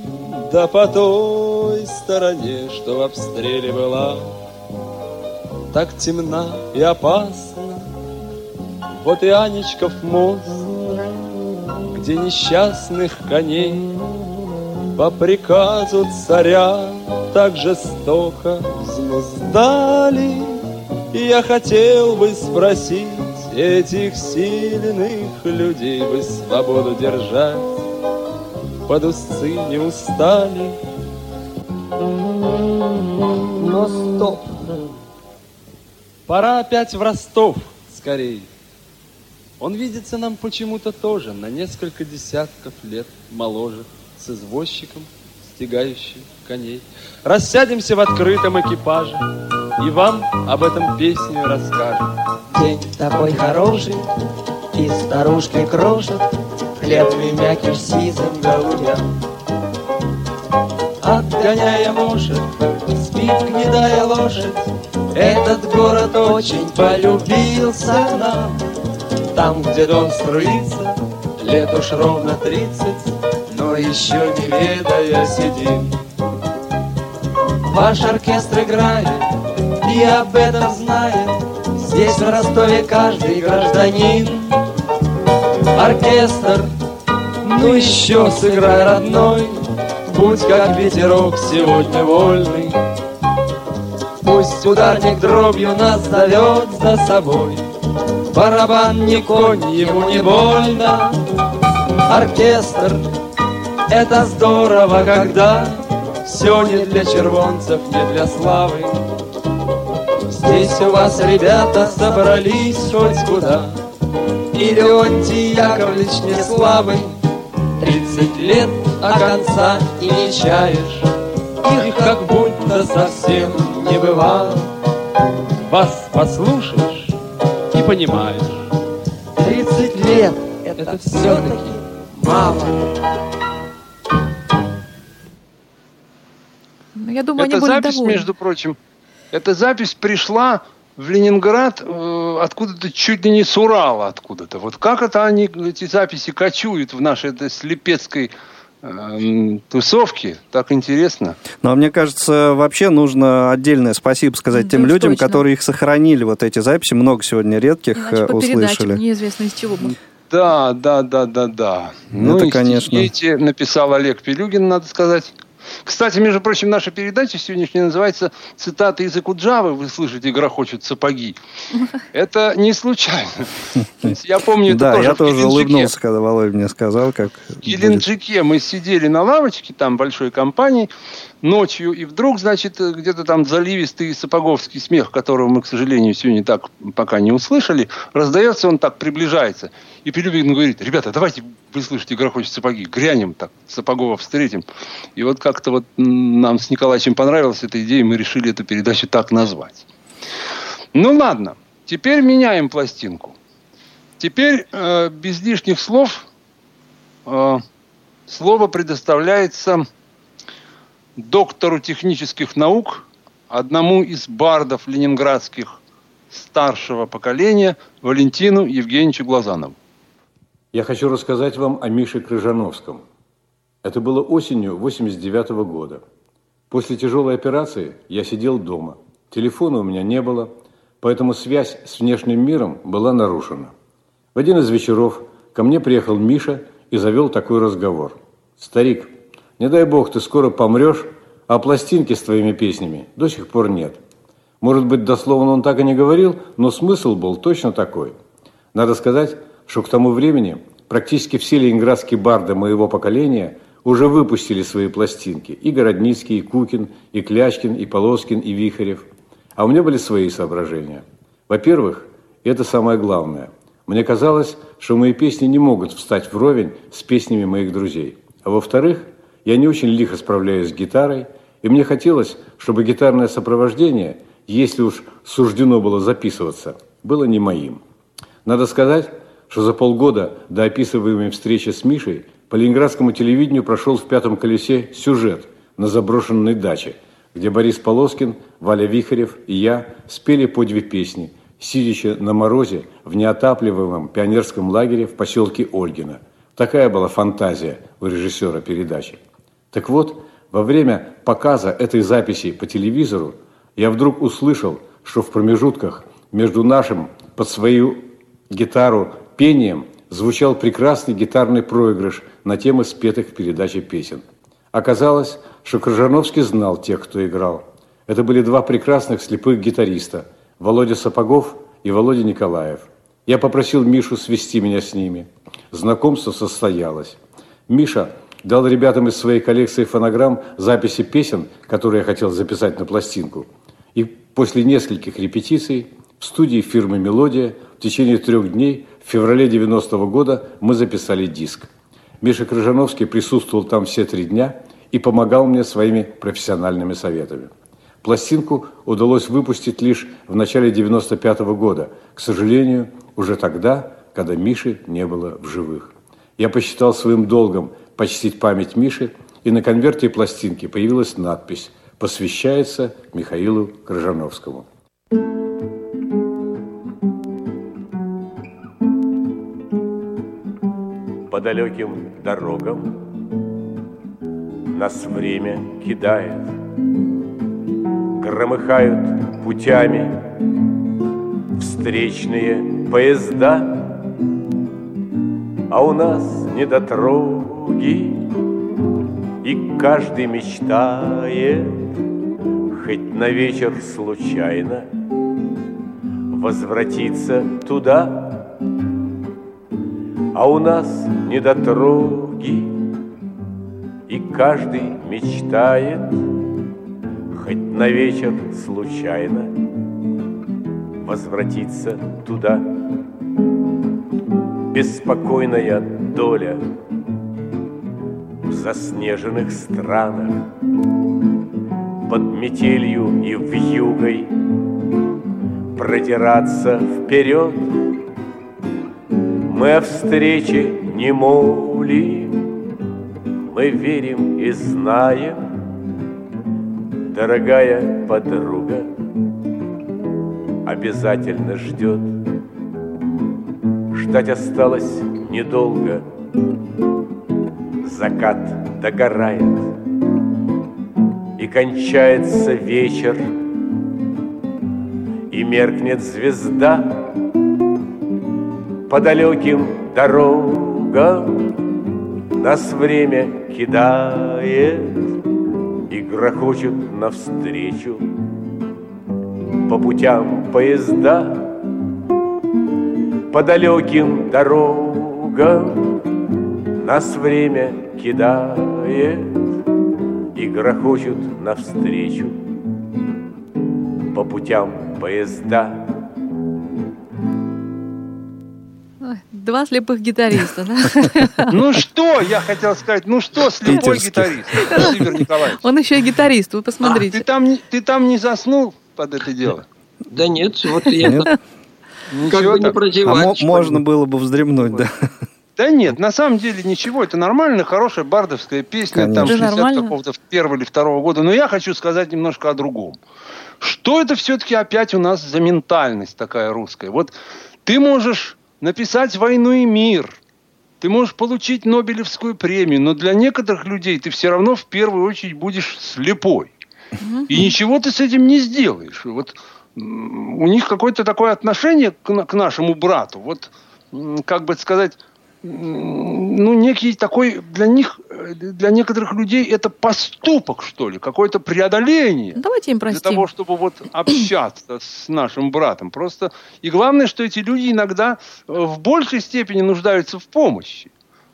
Speaker 15: да по той стороне, что в обстреле была. Так темна и опасна, вот и Анечков мост, Где несчастных коней по приказу царя так жестоко взнуздали. И я хотел бы спросить этих сильных людей, вы свободу держать под усы не устали.
Speaker 14: Но стоп!
Speaker 15: Пора опять в Ростов, скорее. Он видится нам почему-то тоже на несколько десятков лет моложе, с извозчиком, стягающим коней. Рассядемся в открытом экипаже, и вам об этом песню расскажем.
Speaker 10: День такой хороший, и старушки крошат Хлебный мякиш сизым голубям.
Speaker 11: Отгоняя мушек, спит гнедая лошадь, Этот город очень полюбился нам. Там, где дом строится, лет уж ровно тридцать, Но еще не ведая сидим. Ваш оркестр играет, и об этом знает Здесь в Ростове каждый гражданин. Оркестр, ну еще сыграй, родной, Будь как ветерок сегодня вольный. Пусть ударник дробью нас зовет за собой, Барабан не конь, ему не больно. Оркестр, это здорово, когда Все не для червонцев, не для славы. Здесь у вас ребята собрались хоть куда, И Леонтий Яковлевич не слабый, Тридцать лет, а конца и не чаешь, Их как будто совсем не бывало.
Speaker 15: Вас послушаешь понимаешь.
Speaker 14: Тридцать лет – это все-таки мало.
Speaker 3: Ну, я думаю,
Speaker 4: Эта
Speaker 3: они были
Speaker 4: запись,
Speaker 3: довольны.
Speaker 4: между прочим, эта запись пришла в Ленинград э, откуда-то чуть ли не с Урала откуда-то. Вот как это они, эти записи, кочуют в нашей этой слепецкой эм, тусовке, так интересно.
Speaker 2: Но мне кажется, вообще нужно отдельное спасибо сказать тем
Speaker 3: Да,
Speaker 2: людям,
Speaker 3: точно.
Speaker 2: которые их сохранили, вот эти записи. Много сегодня редких
Speaker 3: Иначе
Speaker 2: э,
Speaker 3: по
Speaker 2: услышали.
Speaker 3: неизвестно из чего бы.
Speaker 4: Да, да, да, да, да.
Speaker 2: Ну, это,
Speaker 4: и
Speaker 2: конечно.
Speaker 4: эти написал Олег Пилюгин, надо сказать. Кстати, между прочим, наша передача сегодняшняя называется «Цитаты из Акуджавы». Вы слышите, грохочут сапоги. (laughs) Это не случайно. (laughs) То есть Я помню, это
Speaker 2: Да,
Speaker 4: тоже
Speaker 2: я тоже улыбнулся, когда Володя мне сказал, как
Speaker 4: В. Геленджике мы сидели на лавочке, там большой компанией, ночью, и вдруг, значит, где-то там заливистый сапоговский смех, которого мы, к сожалению, сегодня так пока не услышали, раздается, он так приближается. И Пилюбин говорит, ребята, давайте, вы слышите, грохочут сапоги, грянем так, Сапогова встретим. И вот как-то вот нам с Николаевичем понравилась эта идея, мы решили эту передачу так назвать. Ну ладно, теперь меняем пластинку. Теперь э, без лишних слов э, слово предоставляется доктору технических наук, одному из бардов ленинградских старшего поколения, Валентину Евгеньевичу Глазанову.
Speaker 16: Я хочу рассказать вам о Мише Крыжановском. Это было осенью 89 года. После тяжелой операции я сидел дома. Телефона у меня не было, поэтому связь с внешним миром была нарушена. В один из вечеров ко мне приехал Миша и завел такой разговор. «Старик, не дай бог, ты скоро помрешь, а пластинки с твоими песнями до сих пор нет». Может быть, дословно он так и не говорил, но смысл был точно такой. Надо сказать, что к тому времени практически все ленинградские барды моего поколения уже выпустили свои пластинки. И Городницкий, и Кукин, и Клячкин, и Полоскин, и Вихарев. А у меня были свои соображения. Во-первых, это самое главное. Мне казалось, что мои песни не могут встать вровень с песнями моих друзей. А во-вторых, я не очень лихо справляюсь с гитарой, и мне хотелось, чтобы гитарное сопровождение если уж суждено было записываться, было не моим. Надо сказать, что за полгода до описываемой встречи с Мишей по ленинградскому телевидению прошел в «Пятом колесе» сюжет на заброшенной даче, где Борис Полоскин, Валя Вихарев и я спели по две песни, сидячи на морозе в неотапливаемом пионерском лагере в поселке Ольгино. Такая была фантазия у режиссера передачи. Так вот, во время показа этой записи по телевизору я вдруг услышал, что в промежутках между нашим под свою гитару пением звучал прекрасный гитарный проигрыш на темы спетых в передаче песен. Оказалось, что Крыжановский знал тех, кто играл. Это были два прекрасных слепых гитариста – Володя Сапогов и Володя Николаев. Я попросил Мишу свести меня с ними. Знакомство состоялось. Миша дал ребятам из своей коллекции фонограмм записи песен, которые я хотел записать на пластинку. И после нескольких репетиций в студии фирмы «Мелодия» в течение трех дней в феврале 90-го года мы записали диск. Миша Крыжановский присутствовал там все три дня и помогал мне своими профессиональными советами. Пластинку удалось выпустить лишь в начале 95 -го года, к сожалению, уже тогда, когда Миши не было в живых. Я посчитал своим долгом почтить память Миши, и на конверте пластинки появилась надпись «Посвящается Михаилу Крыжановскому».
Speaker 17: по далеким дорогам Нас время кидает Громыхают путями Встречные поезда А у нас недотроги И каждый мечтает Хоть на вечер случайно Возвратиться туда, а у нас недотроги, и каждый мечтает Хоть на вечер случайно Возвратиться туда. Беспокойная доля В заснеженных странах Под метелью и вьюгой Продираться вперед — мы о встрече не молим, Мы верим и знаем, Дорогая подруга Обязательно ждет. Ждать осталось недолго, Закат догорает, И кончается вечер, И меркнет звезда, по далеким дорогам. Нас время кидает И грохочет навстречу По путям поезда По далеким дорогам. Нас время кидает И грохочет навстречу По путям поезда
Speaker 3: два слепых гитариста. Да?
Speaker 4: Ну что, я хотел сказать, ну что слепой гитарист, Владимир Николаевич?
Speaker 3: Он еще и гитарист, вы посмотрите.
Speaker 4: А, ты, там, ты там не заснул под это дело?
Speaker 5: Да нет, вот я как бы не.
Speaker 2: А можно было бы вздремнуть, да.
Speaker 4: Да нет, на самом деле ничего, это нормальная, хорошая бардовская песня, Конечно. там 60 какого-то первого или второго года, но я хочу сказать немножко о другом. Что это все-таки опять у нас за ментальность такая русская? Вот ты можешь написать «Войну и мир», ты можешь получить Нобелевскую премию, но для некоторых людей ты все равно в первую очередь будешь слепой. И ничего ты с этим не сделаешь. Вот у них какое-то такое отношение к, нашему брату. Вот, как бы сказать, ну, некий такой для них, для некоторых людей это поступок, что ли, какое-то преодоление.
Speaker 3: Давайте им простим.
Speaker 4: Для того, чтобы вот общаться с нашим братом. Просто, и главное, что эти люди иногда э, в большей степени нуждаются в помощи.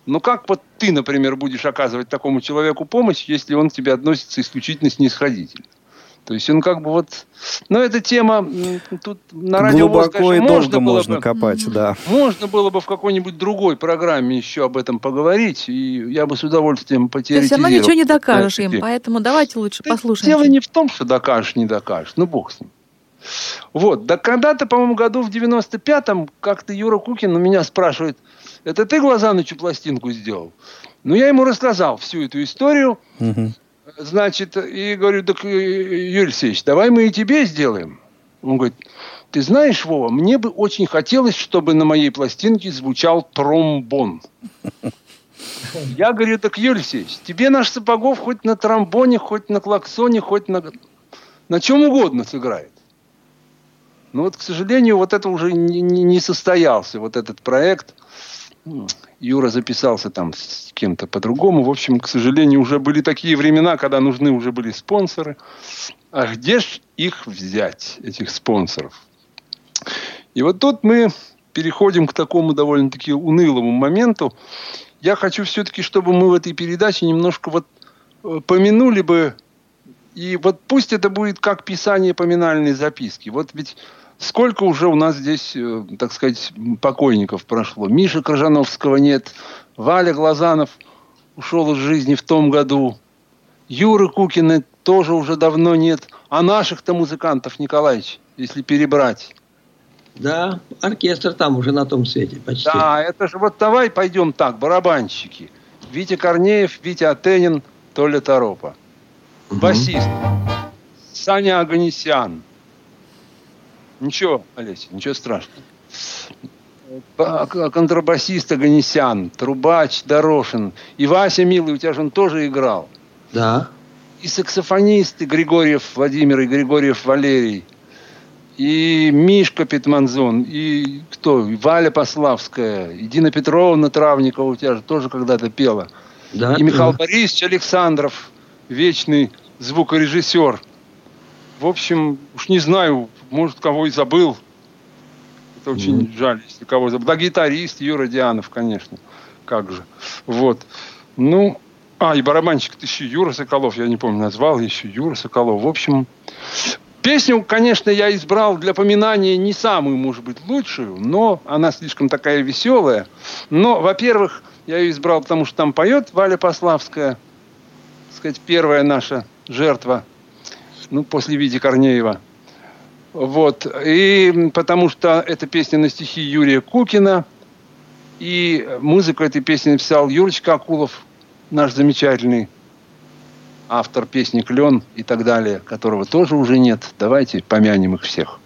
Speaker 4: Ну, как вот ты, например, будешь оказывать такому человеку помощь, если он к тебе относится исключительно снисходительно? То есть он как бы вот... Но эта тема тут на радио
Speaker 2: Глубоко
Speaker 4: конечно,
Speaker 2: и
Speaker 4: можно
Speaker 2: долго
Speaker 4: было
Speaker 2: можно
Speaker 4: бы,
Speaker 2: копать, да.
Speaker 4: Можно было бы в какой-нибудь другой программе еще об этом поговорить, и я бы с удовольствием
Speaker 3: Ты
Speaker 4: потерял.
Speaker 3: все равно ничего не докажешь им, поэтому давайте лучше послушаем.
Speaker 4: Дело не в том, что докажешь, не докажешь. Ну, бог с ним. Вот, да когда-то, по-моему, году в 95-м как-то Юра Кукин у меня спрашивает, это ты Глазанычу пластинку сделал? Ну, я ему рассказал всю эту историю. Значит, и говорю, так, э, Юрий Алексеевич, давай мы и тебе сделаем. Он говорит, ты знаешь, Вова, мне бы очень хотелось, чтобы на моей пластинке звучал тромбон. (laughs) Я говорю, так, Юрий Алексеевич, тебе наш Сапогов хоть на тромбоне, хоть на клаксоне, хоть на, на чем угодно сыграет. Но вот, к сожалению, вот это уже не, не состоялся, вот этот проект. Юра записался там с кем-то по-другому. В общем, к сожалению, уже были такие времена, когда нужны уже были спонсоры. А где ж их взять, этих спонсоров? И вот тут мы переходим к такому довольно-таки унылому моменту. Я хочу все-таки, чтобы мы в этой передаче немножко вот э, помянули бы, и вот пусть это будет как писание поминальной записки. Вот ведь сколько уже у нас здесь, э, так сказать, покойников прошло. Миши Крыжановского нет, Валя Глазанов ушел из жизни в том году, Юры Кукина тоже уже давно нет, а наших-то музыкантов, Николаевич, если перебрать.
Speaker 5: Да, оркестр там уже на том свете почти.
Speaker 4: Да, это же вот давай пойдем так, барабанщики. Витя Корнеев, Витя Атенин, Толя Торопа. Угу. Басист. Саня Аганесян. Ничего, Олеся, ничего страшного. Контрабасист Аганесян, трубач Дорошин. И Вася Милый, у тебя же он тоже играл.
Speaker 5: Да.
Speaker 4: И саксофонисты Григорьев Владимир и Григорьев Валерий и Мишка Петманзон, и кто? И Валя Пославская, и Дина Петровна Травникова у тебя же тоже когда-то пела. Да, и Михаил да. Борисович Александров, вечный звукорежиссер. В общем, уж не знаю, может, кого и забыл. Это очень mm. жаль, если кого забыл. Да, гитарист Юра Дианов, конечно. Как же. Вот. Ну, а, и барабанщик еще Юра Соколов, я не помню, назвал еще Юра Соколов. В общем, Песню, конечно, я избрал для поминания не самую, может быть, лучшую, но она слишком такая веселая. Но, во-первых, я ее избрал, потому что там поет Валя Пославская, так сказать, первая наша жертва, ну, после Вити Корнеева. Вот. И потому что эта песня на стихи Юрия Кукина, и музыку этой песни написал Юрочка Акулов, наш замечательный автор песни «Клен» и так далее, которого тоже уже нет. Давайте помянем их всех.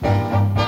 Speaker 18: паутине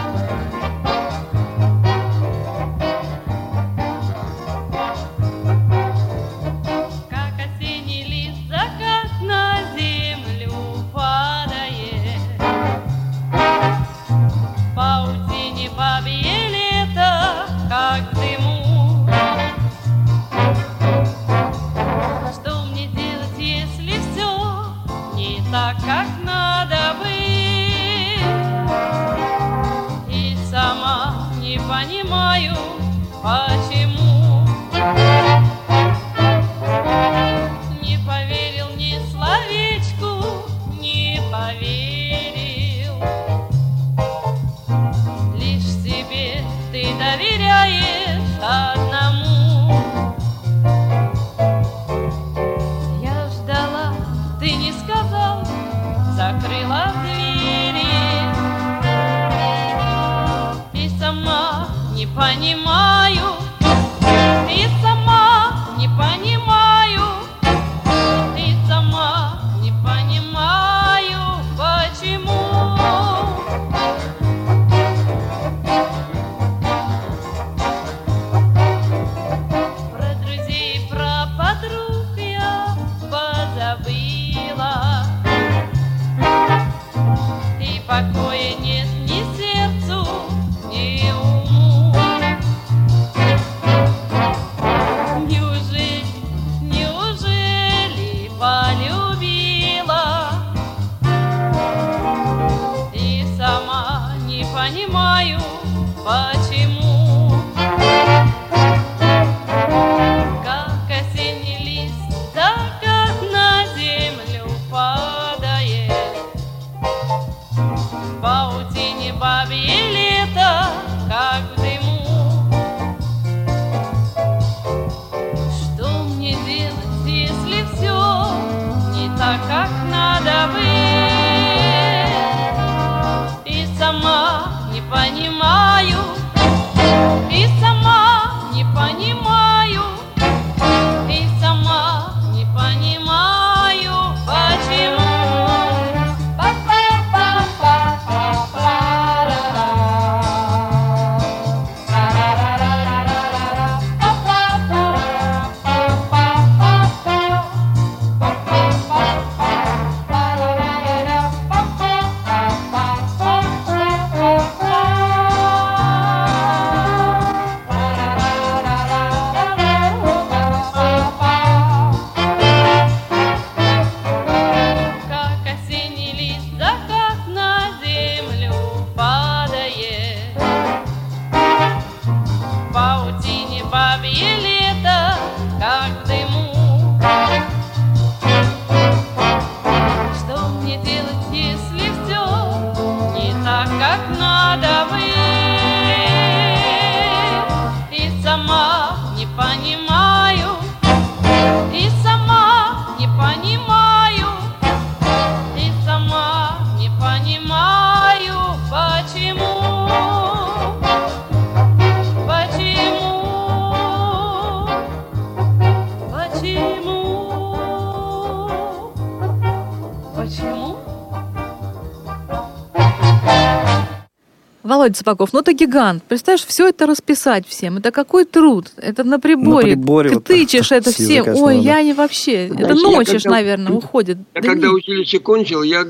Speaker 3: Володя Сапогов, ну ты гигант. Представляешь, все это расписать всем. Это какой труд. Это на приборе.
Speaker 2: На приборе
Speaker 3: Ты
Speaker 2: вот
Speaker 3: тычешь это всем. Ой, я не вообще. это
Speaker 5: Знаешь, я
Speaker 3: ночишь,
Speaker 5: когда-
Speaker 3: наверное, уходит.
Speaker 5: Я
Speaker 3: Да
Speaker 5: когда
Speaker 3: не-
Speaker 5: училище кончил, я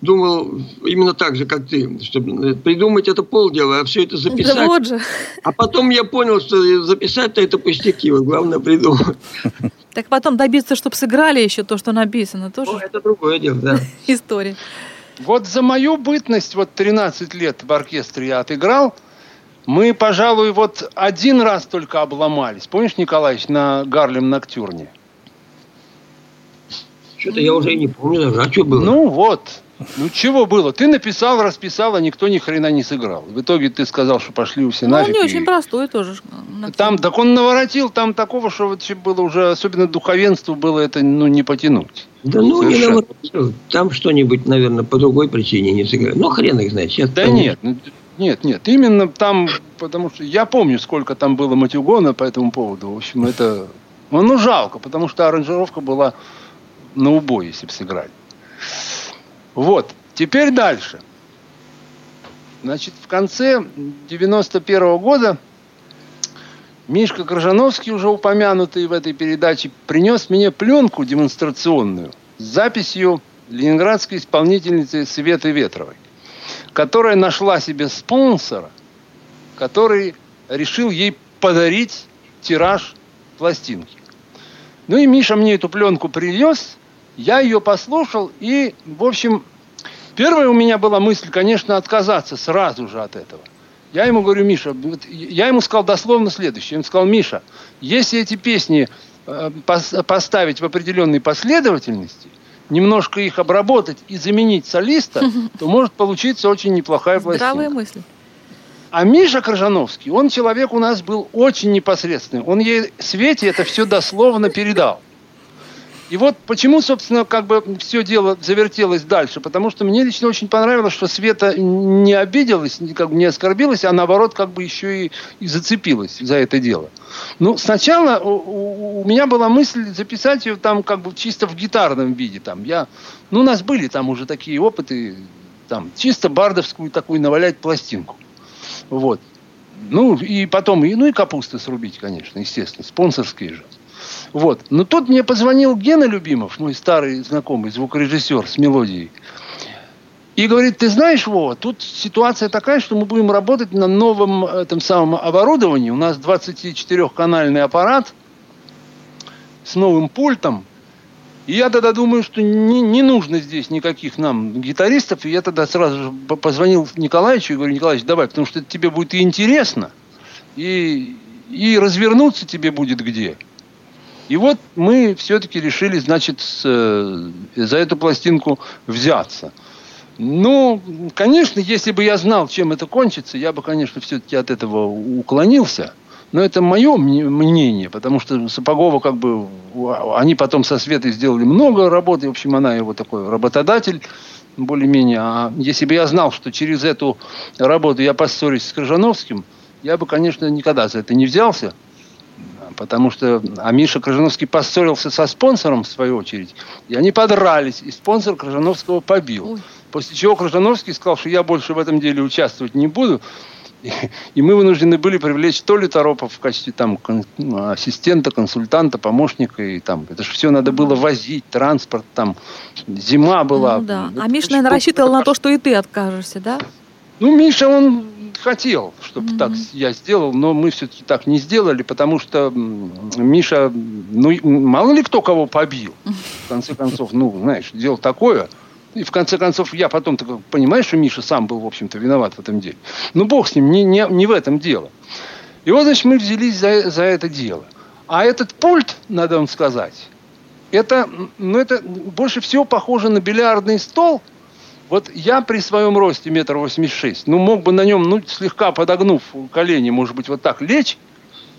Speaker 5: думал именно так же, как ты. Чтобы придумать это полдела, а все это записать.
Speaker 3: Да вот же.
Speaker 5: А потом я понял, что записать-то это пустяки. Вот главное придумать.
Speaker 3: Так потом добиться, чтобы сыграли еще то, что написано. Тоже
Speaker 5: это другое дело, да. (laughs)
Speaker 3: история.
Speaker 4: Вот за мою бытность, вот 13 лет в оркестре я отыграл, мы, пожалуй, вот один раз только обломались. Помнишь, Николаевич, на Гарлем Ноктюрне?
Speaker 5: Что-то я уже и не помню даже. А что было?
Speaker 4: Ну вот. Ну чего было? Ты написал, расписал, а никто ни хрена не сыграл. В итоге ты сказал, что пошли все
Speaker 3: Ну, он
Speaker 4: нафиг.
Speaker 3: не
Speaker 4: и-
Speaker 3: очень простой тоже.
Speaker 4: Там, так он наворотил, там такого, что вообще было уже, особенно духовенству было это, ну, не потянуть.
Speaker 5: Да ну не
Speaker 4: Совершенно.
Speaker 5: наворотил. Там что-нибудь, наверное, по другой причине не сыграли. Ну, хрен их знает. Сейчас
Speaker 4: Да
Speaker 5: там-
Speaker 4: нет, ну, нет, нет, именно там, потому что я помню, сколько там было матюгона по этому поводу. В общем, это, ну, жалко, потому что аранжировка была на убой, если бы сыграли. Вот, теперь дальше. Значит, в конце 91 года Мишка Крыжановский, уже упомянутый в этой передаче, принес мне пленку демонстрационную с записью ленинградской исполнительницы Светы Ветровой, которая нашла себе спонсора, который решил ей подарить тираж пластинки. Ну и Миша мне эту пленку привез, я ее послушал, и, в общем, первая у меня была мысль, конечно, отказаться сразу же от этого. Я ему говорю, Миша, я ему сказал дословно следующее. Я ему сказал, Миша, если эти песни э, пос- поставить в определенной последовательности, немножко их обработать и заменить солиста, (laughs) то может получиться очень неплохая пластинка.
Speaker 3: Здравые мысли.
Speaker 4: А Миша Крыжановский, он человек у нас был очень непосредственный. Он ей Свете это все дословно передал. И вот почему, собственно, как бы все дело завертелось дальше. Потому что мне лично очень понравилось, что Света не обиделась, как бы не оскорбилась, а наоборот, как бы еще и, и зацепилась за это дело. Ну, сначала у- у меня была мысль записать ее там как бы чисто в гитарном виде. Там. Я, ну, у нас были там уже такие опыты, там, чисто бардовскую такую навалять пластинку. Вот. Ну, и потом, и, ну и капусты срубить, конечно, естественно, спонсорские же. Вот. Но тут мне позвонил Гена Любимов, мой старый знакомый, звукорежиссер с мелодией. И говорит, ты знаешь, Вова, тут ситуация такая, что мы будем работать на новом этом самом оборудовании. У нас 24-канальный аппарат с новым пультом. И я тогда думаю, что не, не нужно здесь никаких нам гитаристов. И я тогда сразу же по- позвонил Николаевичу и говорю, Николаевич, давай, потому что тебе будет и интересно, и, и развернуться тебе будет где. И вот мы все-таки решили, значит, э, за эту пластинку взяться. Ну, конечно, если бы я знал, чем это кончится, я бы, конечно, все-таки от этого уклонился. Но это мое мне- мнение, потому что Сапогова как бы... Они потом со Светой сделали много работы. В общем, она его такой работодатель более-менее. А если бы я знал, что через эту работу я поссорюсь с Крыжановским, я бы, конечно, никогда за это не взялся. Потому что а Миша Крыжановский поссорился со спонсором, в свою очередь, и они подрались, и спонсор Крыжановского побил. После чего Крыжановский сказал, что я больше в этом деле участвовать не буду. И, и мы вынуждены были привлечь то ли Торопов в качестве там, кон- ну, ассистента, консультанта, помощника. И, там, это же все надо было возить, транспорт, там, зима была.
Speaker 3: Ну да. А Миша, наверное, рассчитывал на то, что и ты откажешься, да?
Speaker 4: Ну, Миша, он хотел, чтобы так я сделал, но мы все-таки так не сделали, потому что Миша, ну, мало ли кто кого побил. В конце концов, ну, знаешь, дело такое. И в конце концов, я потом понимаю, что Миша сам был, в общем-то, виноват в этом деле. Ну, бог с ним, не, не, не в этом дело. И вот, значит, мы взялись за, за это дело. А этот пульт, надо вам сказать, это, ну, это больше всего похоже на бильярдный стол. Вот я при своем росте метр восемьдесят шесть, ну, мог бы на нем, ну, слегка подогнув колени, может быть, вот так лечь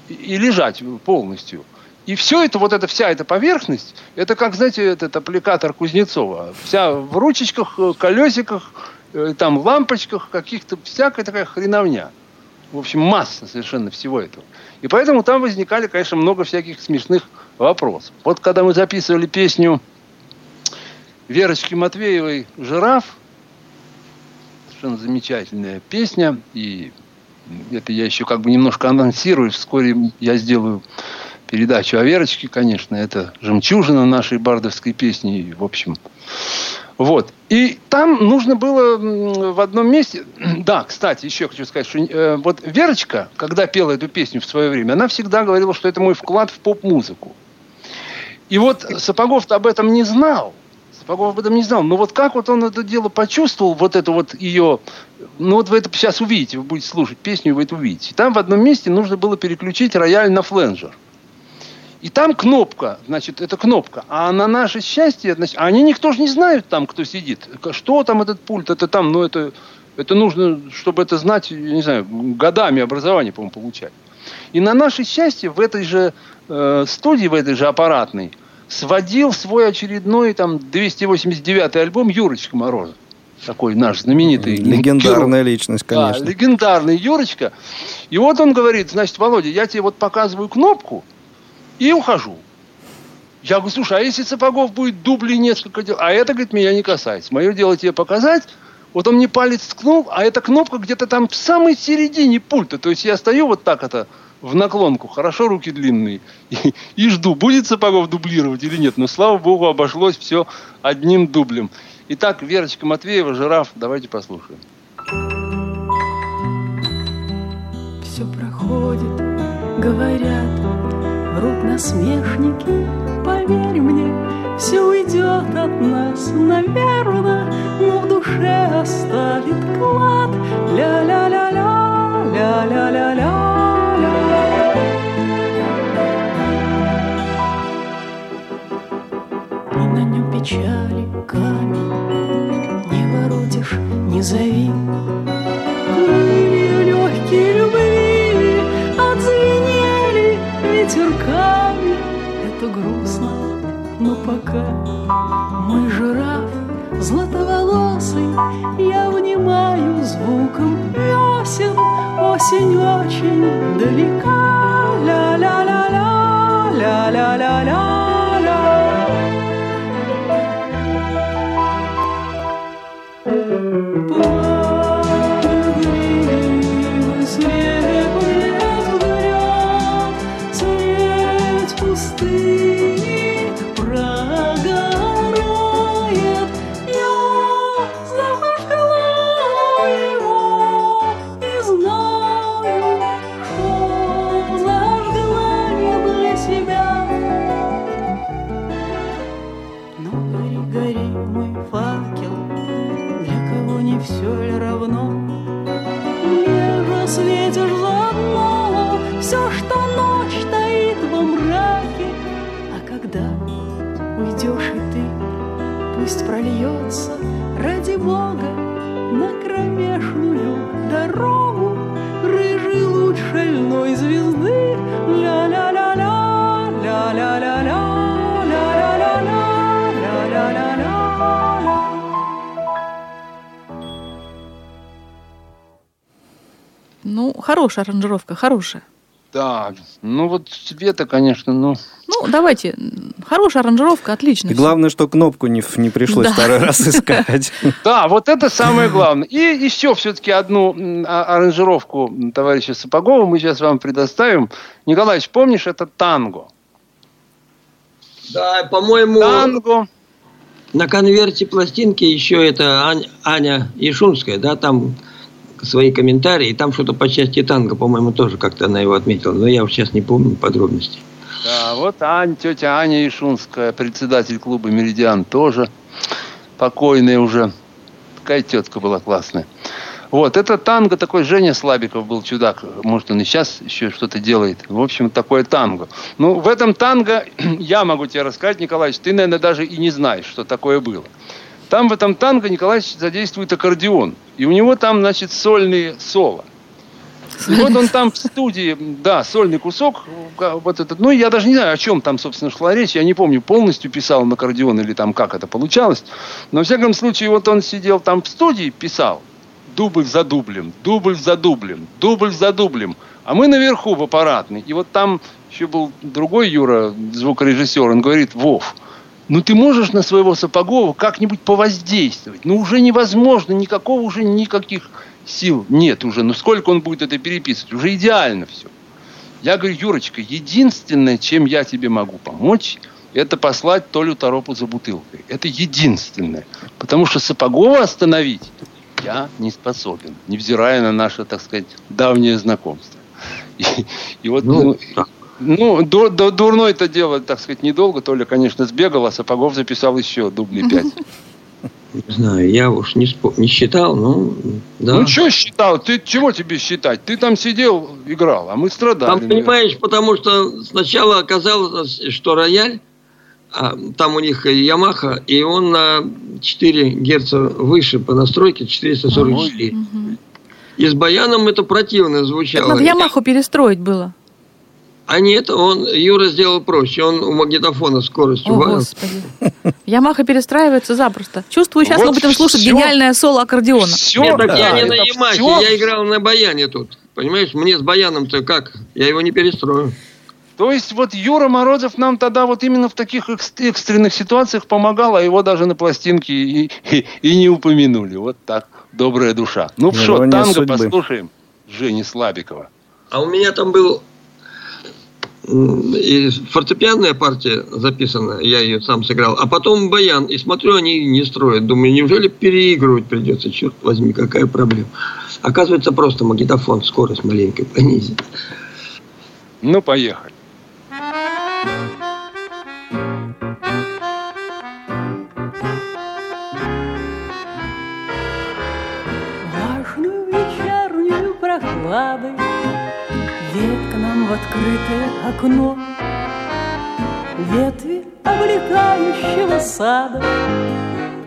Speaker 4: и, и лежать полностью. И все это, вот эта вся эта поверхность, это как, знаете, этот аппликатор Кузнецова. Вся в ручечках, э, колесиках, э, там лампочках каких-то, всякая такая хреновня. В общем, масса совершенно всего этого. И поэтому там возникали, конечно, много всяких смешных вопросов. Вот когда мы записывали песню Верочки Матвеевой «Жираф», совершенно замечательная песня, и это я еще как бы немножко анонсирую, вскоре я сделаю передачу о Верочке, конечно, это жемчужина нашей бардовской песни, и, в общем, вот. И там нужно было в одном месте... (clears throat) Да, кстати, еще хочу сказать, что э, вот Верочка, когда пела эту песню в свое время, она всегда говорила, что это мой вклад в поп-музыку. И вот Сапогов-то об этом не знал. Сапогов об этом не знал. Но вот как вот он это дело почувствовал, вот это вот ее... Ну вот вы это сейчас увидите, вы будете слушать песню, и вы это увидите. Там в одном месте нужно было переключить рояль на фленджер. И там кнопка, значит, это кнопка. А на наше счастье, значит, они никто же не знает там, кто сидит. Что там этот пульт, это там, ну это, это нужно, чтобы это знать, не знаю, годами образования, по-моему, получать. И на наше счастье в этой же э, студии, в этой же аппаратной, сводил свой очередной там 289 альбом Юрочка Морозов. Такой наш знаменитый.
Speaker 2: Легендарная герой. личность, конечно.
Speaker 4: Да, легендарный Юрочка. И вот он говорит, значит, Володя, я тебе вот показываю кнопку, и ухожу. Я говорю, слушай, а если Сапогов будет дубли несколько дел? А это, говорит, меня не касается. Мое дело тебе показать. Вот он мне палец ткнул, а эта кнопка где-то там в самой середине пульта. То есть я стою вот так это в наклонку, хорошо руки длинные, и, и жду, будет Сапогов дублировать или нет. Но, слава богу, обошлось все одним дублем. Итак, Верочка Матвеева, «Жираф», давайте послушаем.
Speaker 19: Все проходит, говорят, врут насмешники, поверь мне, все уйдет от нас, наверно, но в душе оставит клад. Ля-ля-ля-ля, ля-ля-ля-ля. Печали камень, не воротишь, не зови. Крылья легкие любви отзвенели ветерками. Это грустно, но пока. Мой жираф златоволосый Я внимаю звуком весен Осень очень далека. Ля-ля-ля-ля, ля-ля-ля-ля
Speaker 3: хорошая аранжировка, хорошая.
Speaker 4: Да, ну вот цвета, конечно, ну...
Speaker 3: Ну, давайте, хорошая аранжировка, отлично.
Speaker 2: И главное, что кнопку не, не пришлось да. второй раз (laughs) искать.
Speaker 4: Да, вот это самое главное. И еще все-таки одну а, аранжировку товарища Сапогова мы сейчас вам предоставим. Николаевич, помнишь, это танго?
Speaker 5: Да, по-моему...
Speaker 4: Танго.
Speaker 5: На конверте пластинки еще это Аня Ишунская, да, там свои комментарии. И там что-то по части танго, по-моему, тоже как-то она его отметила. Но я сейчас не помню подробностей.
Speaker 4: Да, вот Ань, тетя Аня Ишунская, председатель клуба «Меридиан» тоже покойная уже. Такая тетка была классная. Вот, это танго такой, Женя Слабиков был чудак. Может, он и сейчас еще что-то делает. В общем, такое танго. Ну, в этом танго, (clears throat) я могу тебе рассказать, Николаевич, ты, наверное, даже и не знаешь, что такое было. Там в этом танго Николаевич задействует аккордеон. И у него там, значит, сольные соло. И вот он там в студии, да, сольный кусок, вот этот, ну, я даже не знаю, о чем там, собственно, шла речь, я не помню, полностью писал на аккордеон или там как это получалось, но, во всяком случае, вот он сидел там в студии, писал, дубль за дублем, дубль за дублем, дубль за дублем, а мы наверху в аппаратной, и вот там еще был другой Юра, звукорежиссер, он говорит, Вов, ну ты можешь на своего Сапогова как-нибудь повоздействовать, ну уже невозможно, никакого уже никаких сил нет уже. Ну сколько он будет это переписывать? Уже идеально все. Я говорю, Юрочка, единственное, чем я тебе могу помочь, это послать Толю Торопу за бутылкой. Это единственное. Потому что Сапогова остановить я не способен, невзирая на наше, так сказать, давнее знакомство. И, и вот, ну, ну, ну до, до, дурное это дело, так сказать, недолго. Толя, конечно, сбегал, а Сапогов записал еще дублей (laughs) пять.
Speaker 5: Не знаю, я уж не, спо- не считал, но да.
Speaker 4: Ну, что считал? Ты чего тебе считать? Ты там сидел, играл, а мы страдали.
Speaker 5: Там, понимаешь, потому что сначала оказалось, что рояль, а, там у них Ямаха, и он на 4 герца выше по настройке, 444.
Speaker 3: Мгм.
Speaker 5: И с баяном это противно
Speaker 3: Так
Speaker 5: звучало.
Speaker 3: надо Ямаху перестроить было.
Speaker 5: А нет, он, Юра сделал проще. Он у магнитофона скоростью.
Speaker 3: О,
Speaker 5: ба-
Speaker 3: Господи. Ямаха перестраивается запросто. Чувствую, сейчас
Speaker 5: Вот
Speaker 3: мы будем слушать
Speaker 5: всё.
Speaker 3: гениальное соло аккордеона.
Speaker 5: Нет, так я не
Speaker 4: это
Speaker 5: на Ямахе,
Speaker 4: всё.
Speaker 5: я играл на баяне тут. Понимаешь, мне с баяном-то как? Я его не перестрою.
Speaker 4: То есть вот Юра Морозов нам тогда вот именно в таких экс- экстренных ситуациях помогал, а его даже на пластинке и, и- и не упомянули. Вот так, добрая душа. Ну что, танго
Speaker 2: судьбы.
Speaker 4: послушаем Жени Слабикова.
Speaker 5: А у меня там был и фортепианная партия записана, я ее сам сыграл, а потом баян, и смотрю, они не строят. Думаю, неужели переигрывать придется? Черт возьми, какая проблема. Оказывается, просто магнитофон скорость маленькая понизит.
Speaker 4: Ну, поехали.
Speaker 19: Влажную вечернюю прохладой в открытое окно. Ветви облетающего сада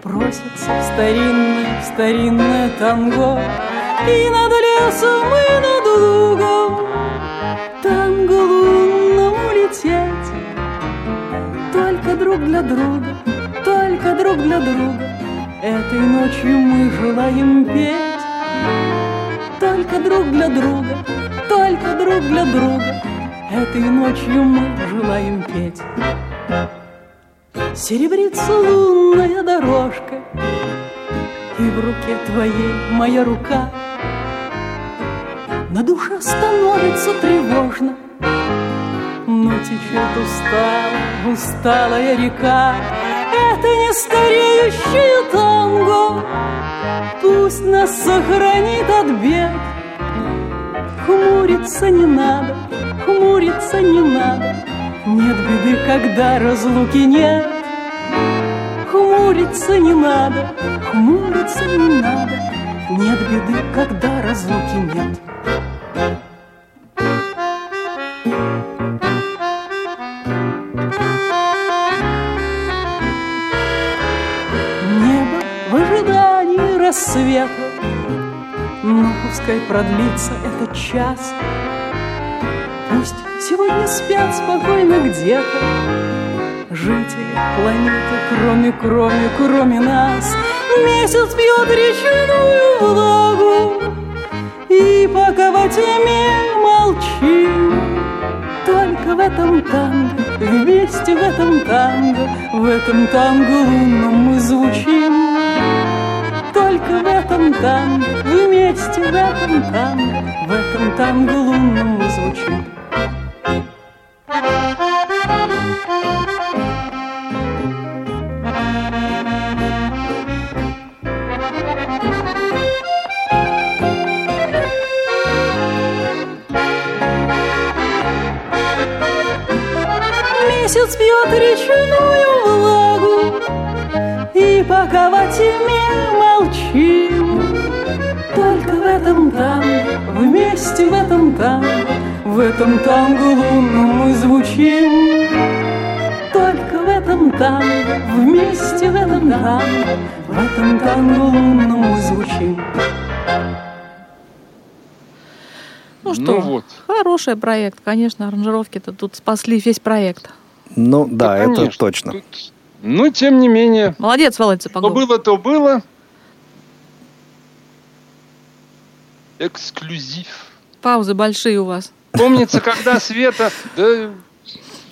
Speaker 19: Просятся в старинное, в старинное танго. И над лесом, и над лугом Танго лунному лететь. Только друг для друга, только друг для друга. Этой ночью мы желаем петь Только друг для друга, только друг для друга. Этой ночью мы желаем петь. Серебрится лунная дорожка И в руке твоей моя рука. На душе становится тревожно Но течет устала, усталая река. Это не стареющее танго Пусть нас сохранит от бед. Хмуриться не надо, хмуриться не надо. Нет беды, когда разлуки нет. Хмуриться не надо, хмуриться не надо. Нет беды, когда разлуки нет рассвета Но пускай продлится этот час. Пусть сегодня спят спокойно где-то Жители планеты, кроме, кроме, кроме нас. Месяц пьет речную влагу И пока во тьме молчим Только в этом танго, вместе в этом танго В этом танго лунном мы звучим Только в этом танго, вместе в этом танго В этом танго лунном мы этом танго лунном мы звучим. Только в этом танго, вместе в этом танго, в этом танго лунном мы звучим.
Speaker 3: Ну что,
Speaker 4: Ну вот.
Speaker 3: хороший проект, конечно, аранжировки-то тут спасли весь проект.
Speaker 2: Ну да, это
Speaker 4: конечно.
Speaker 2: точно.
Speaker 4: Но, тем не менее,
Speaker 3: Молодец, Володя
Speaker 4: что
Speaker 3: Сапогов.
Speaker 4: было, то было. Эксклюзив.
Speaker 3: Паузы большие у вас.
Speaker 4: Помнится, когда Света... Да,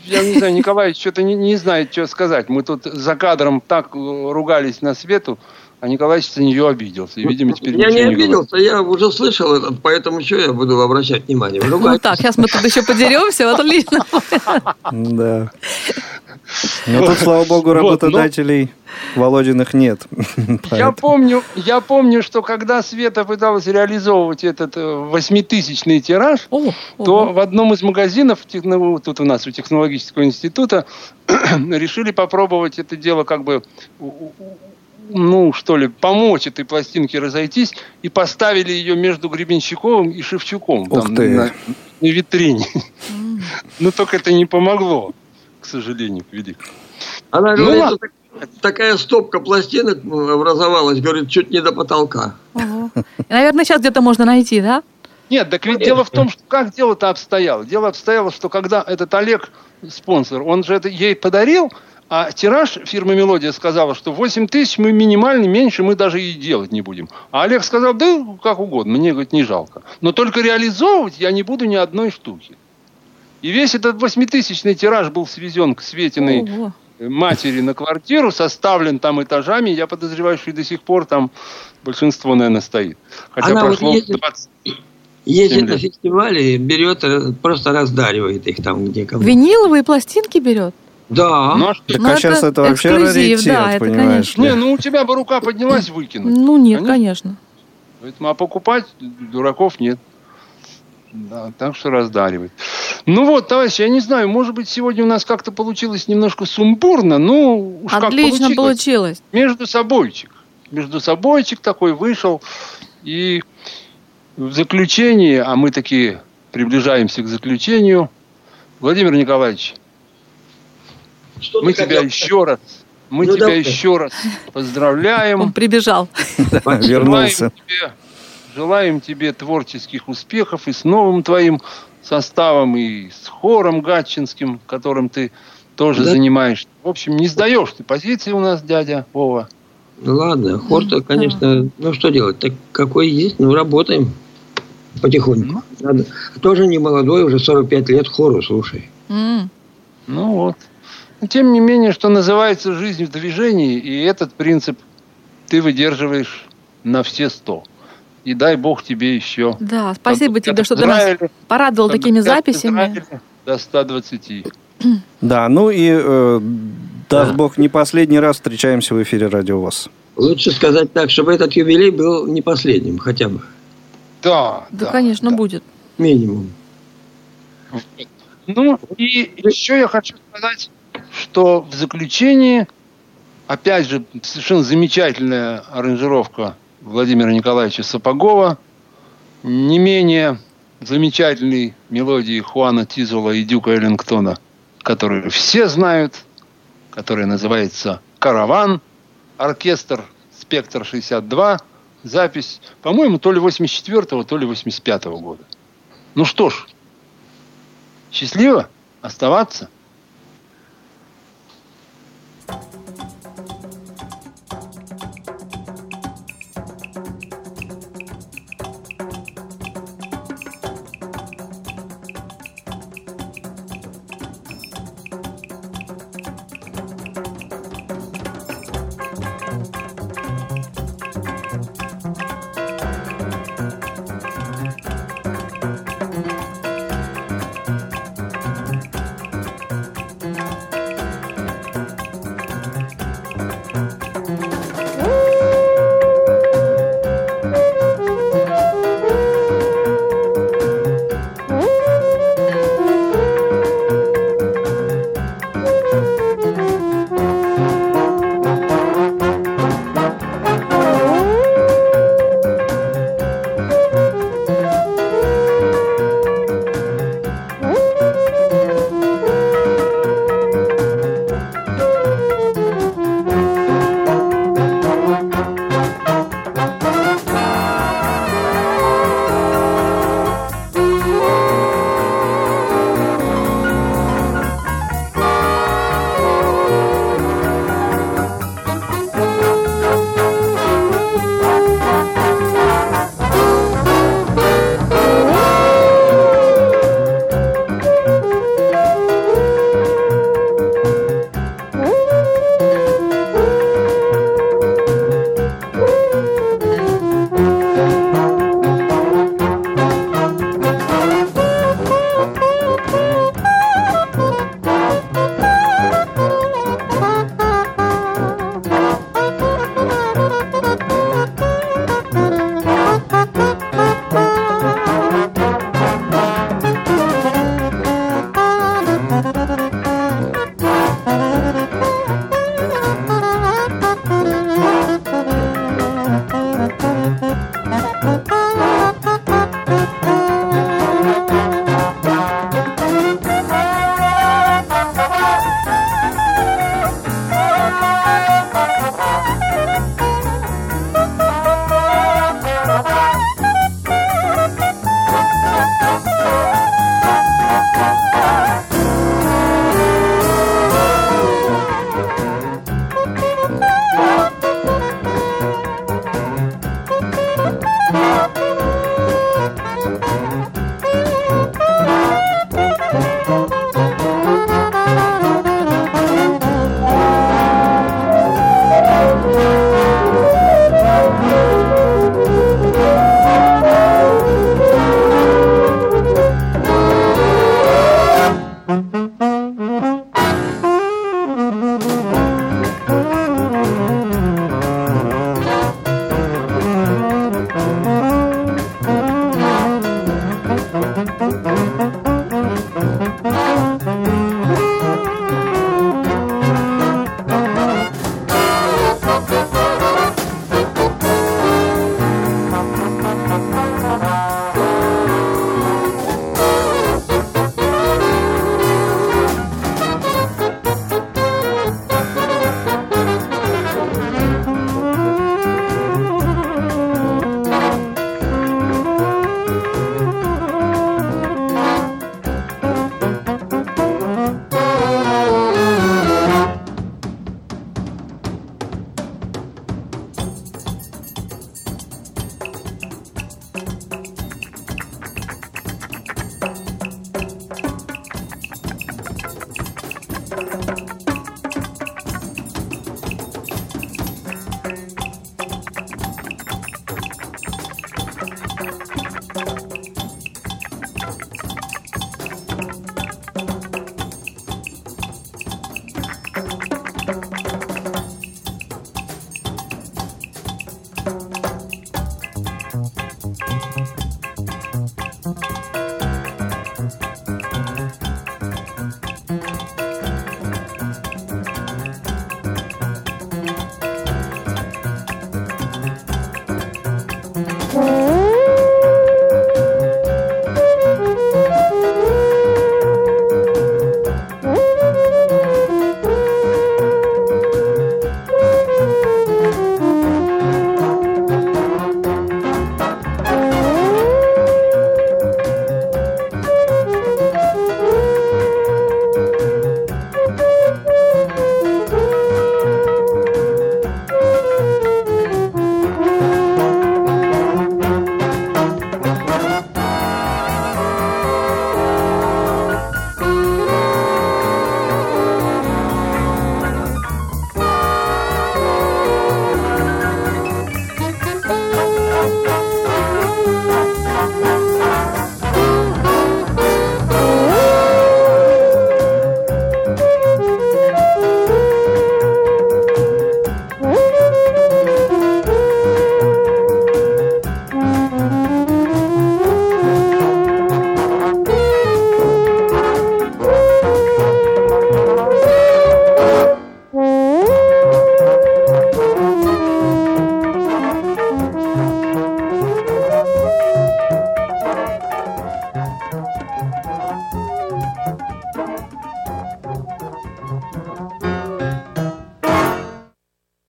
Speaker 4: я не знаю, Николай что-то не, не знает, что сказать. Мы тут за кадром так э, ругались на Свету, а Николай за нее обиделся. И, видимо, теперь
Speaker 5: Я не
Speaker 4: говорит.
Speaker 5: обиделся, я уже слышал это, поэтому что я буду обращать внимание?
Speaker 3: Ну так, сейчас мы тут еще подеремся, вот отлично.
Speaker 2: Да. (laughs) Но тут, слава богу,
Speaker 4: Вот, ну.
Speaker 2: работодателей Володиных нет.
Speaker 4: Я помню, я помню, что когда Света пыталась реализовывать этот э, восьмитысячный тираж, то в одном из магазинов, тут у нас у технологического института, (clears throat) решили попробовать это дело как бы, ну, что ли, помочь этой пластинке разойтись и поставили ее между Гребенщиковым и Шевчуком
Speaker 2: Ух
Speaker 4: там,
Speaker 2: ты.
Speaker 4: на, на витрине. Но только это не помогло, к сожалению, к великому.
Speaker 5: Она
Speaker 4: Ну
Speaker 5: говорит,
Speaker 4: ладно.
Speaker 5: такая стопка пластинок образовалась, говорит, чуть не до потолка.
Speaker 3: Ого. Наверное, сейчас где-то можно найти, да?
Speaker 4: Нет, так ведь дело в том, что как дело-то обстояло. Дело обстояло, что когда этот Олег, спонсор, он же это ей подарил, а тираж фирмы «Мелодия» сказала, что 8 тысяч мы минимальный, меньше мы даже и делать не будем. А Олег сказал, да как угодно, мне, говорит, не жалко. Но только реализовывать я не буду ни одной штуки. И весь этот восьмитысячный тираж был свезен к Светиной
Speaker 3: Ого.
Speaker 4: матери на квартиру, составлен там этажами. Я подозреваю, что и до сих пор там большинство, наверное, стоит. Хотя
Speaker 5: Она вот
Speaker 4: прошло
Speaker 5: ездит-
Speaker 4: 20
Speaker 5: Ездит
Speaker 4: Семь
Speaker 5: на
Speaker 4: лет.
Speaker 5: фестивали, берет, э, просто раздаривает их там, где кому.
Speaker 3: Виниловые пластинки берет.
Speaker 5: Да.
Speaker 4: Ну, а что?
Speaker 2: Так
Speaker 3: Ну,
Speaker 2: а сейчас
Speaker 3: это
Speaker 2: это вообще
Speaker 3: эксклюзив,
Speaker 2: раритет,
Speaker 3: да, это,
Speaker 2: понимаешь
Speaker 4: Не, ну у тебя бы рука поднялась выкинуть.
Speaker 3: Ну нет, конечно.
Speaker 4: Поэтому, а покупать дураков нет. Да, так что раздаривать. Ну вот, товарищи, я не знаю, может быть, сегодня у нас как-то получилось немножко сумбурно, ну уж
Speaker 3: Отлично
Speaker 4: как получилось.
Speaker 3: получилось.
Speaker 4: Между собойчик. Между собойчик такой вышел. И в заключении, а мы такие приближаемся к заключению, Владимир Николаевич,
Speaker 5: Что
Speaker 4: мы тебя
Speaker 5: хотел?
Speaker 4: еще раз, мы
Speaker 5: Ну,
Speaker 4: тебя
Speaker 5: давай.
Speaker 4: еще раз поздравляем.
Speaker 3: Он прибежал.
Speaker 2: Вернулся.
Speaker 4: Желаем тебе, желаем тебе творческих успехов и с новым твоим составом, и с хором гатчинским, которым ты тоже
Speaker 5: Да.
Speaker 4: занимаешься. В общем, не сдаешь ты позиции у нас, дядя Вова.
Speaker 5: Ну ладно, хор-то, конечно, ну что делать, так какой есть, ну работаем потихоньку. Надо. Тоже не молодой, уже 45 лет хору, слушай.
Speaker 4: Ну вот. Но тем не менее, что называется жизнь в движении, и этот принцип ты выдерживаешь на все сто. И дай бог тебе еще.
Speaker 3: Да, спасибо тебе, что ты нас порадовал такими записями.
Speaker 4: До 120. (clears throat)
Speaker 2: Да, ну и э, даст бог не последний раз встречаемся в эфире Радио ВОЗ.
Speaker 5: Лучше сказать так, чтобы этот юбилей был не последним, хотя бы.
Speaker 4: Да,
Speaker 3: Да, конечно, будет.
Speaker 5: Минимум.
Speaker 4: Ну, и еще я хочу сказать, что в заключении, опять же, совершенно замечательная аранжировка Владимира Николаевича Сапогова, не менее замечательной мелодии Хуана Тизула и Дюка Эллингтона, которую все знают, которая называется «Караван», оркестр «Спектр-62», запись, по-моему, то ли 84-го, то ли 85-го года. Ну что ж, счастливо оставаться.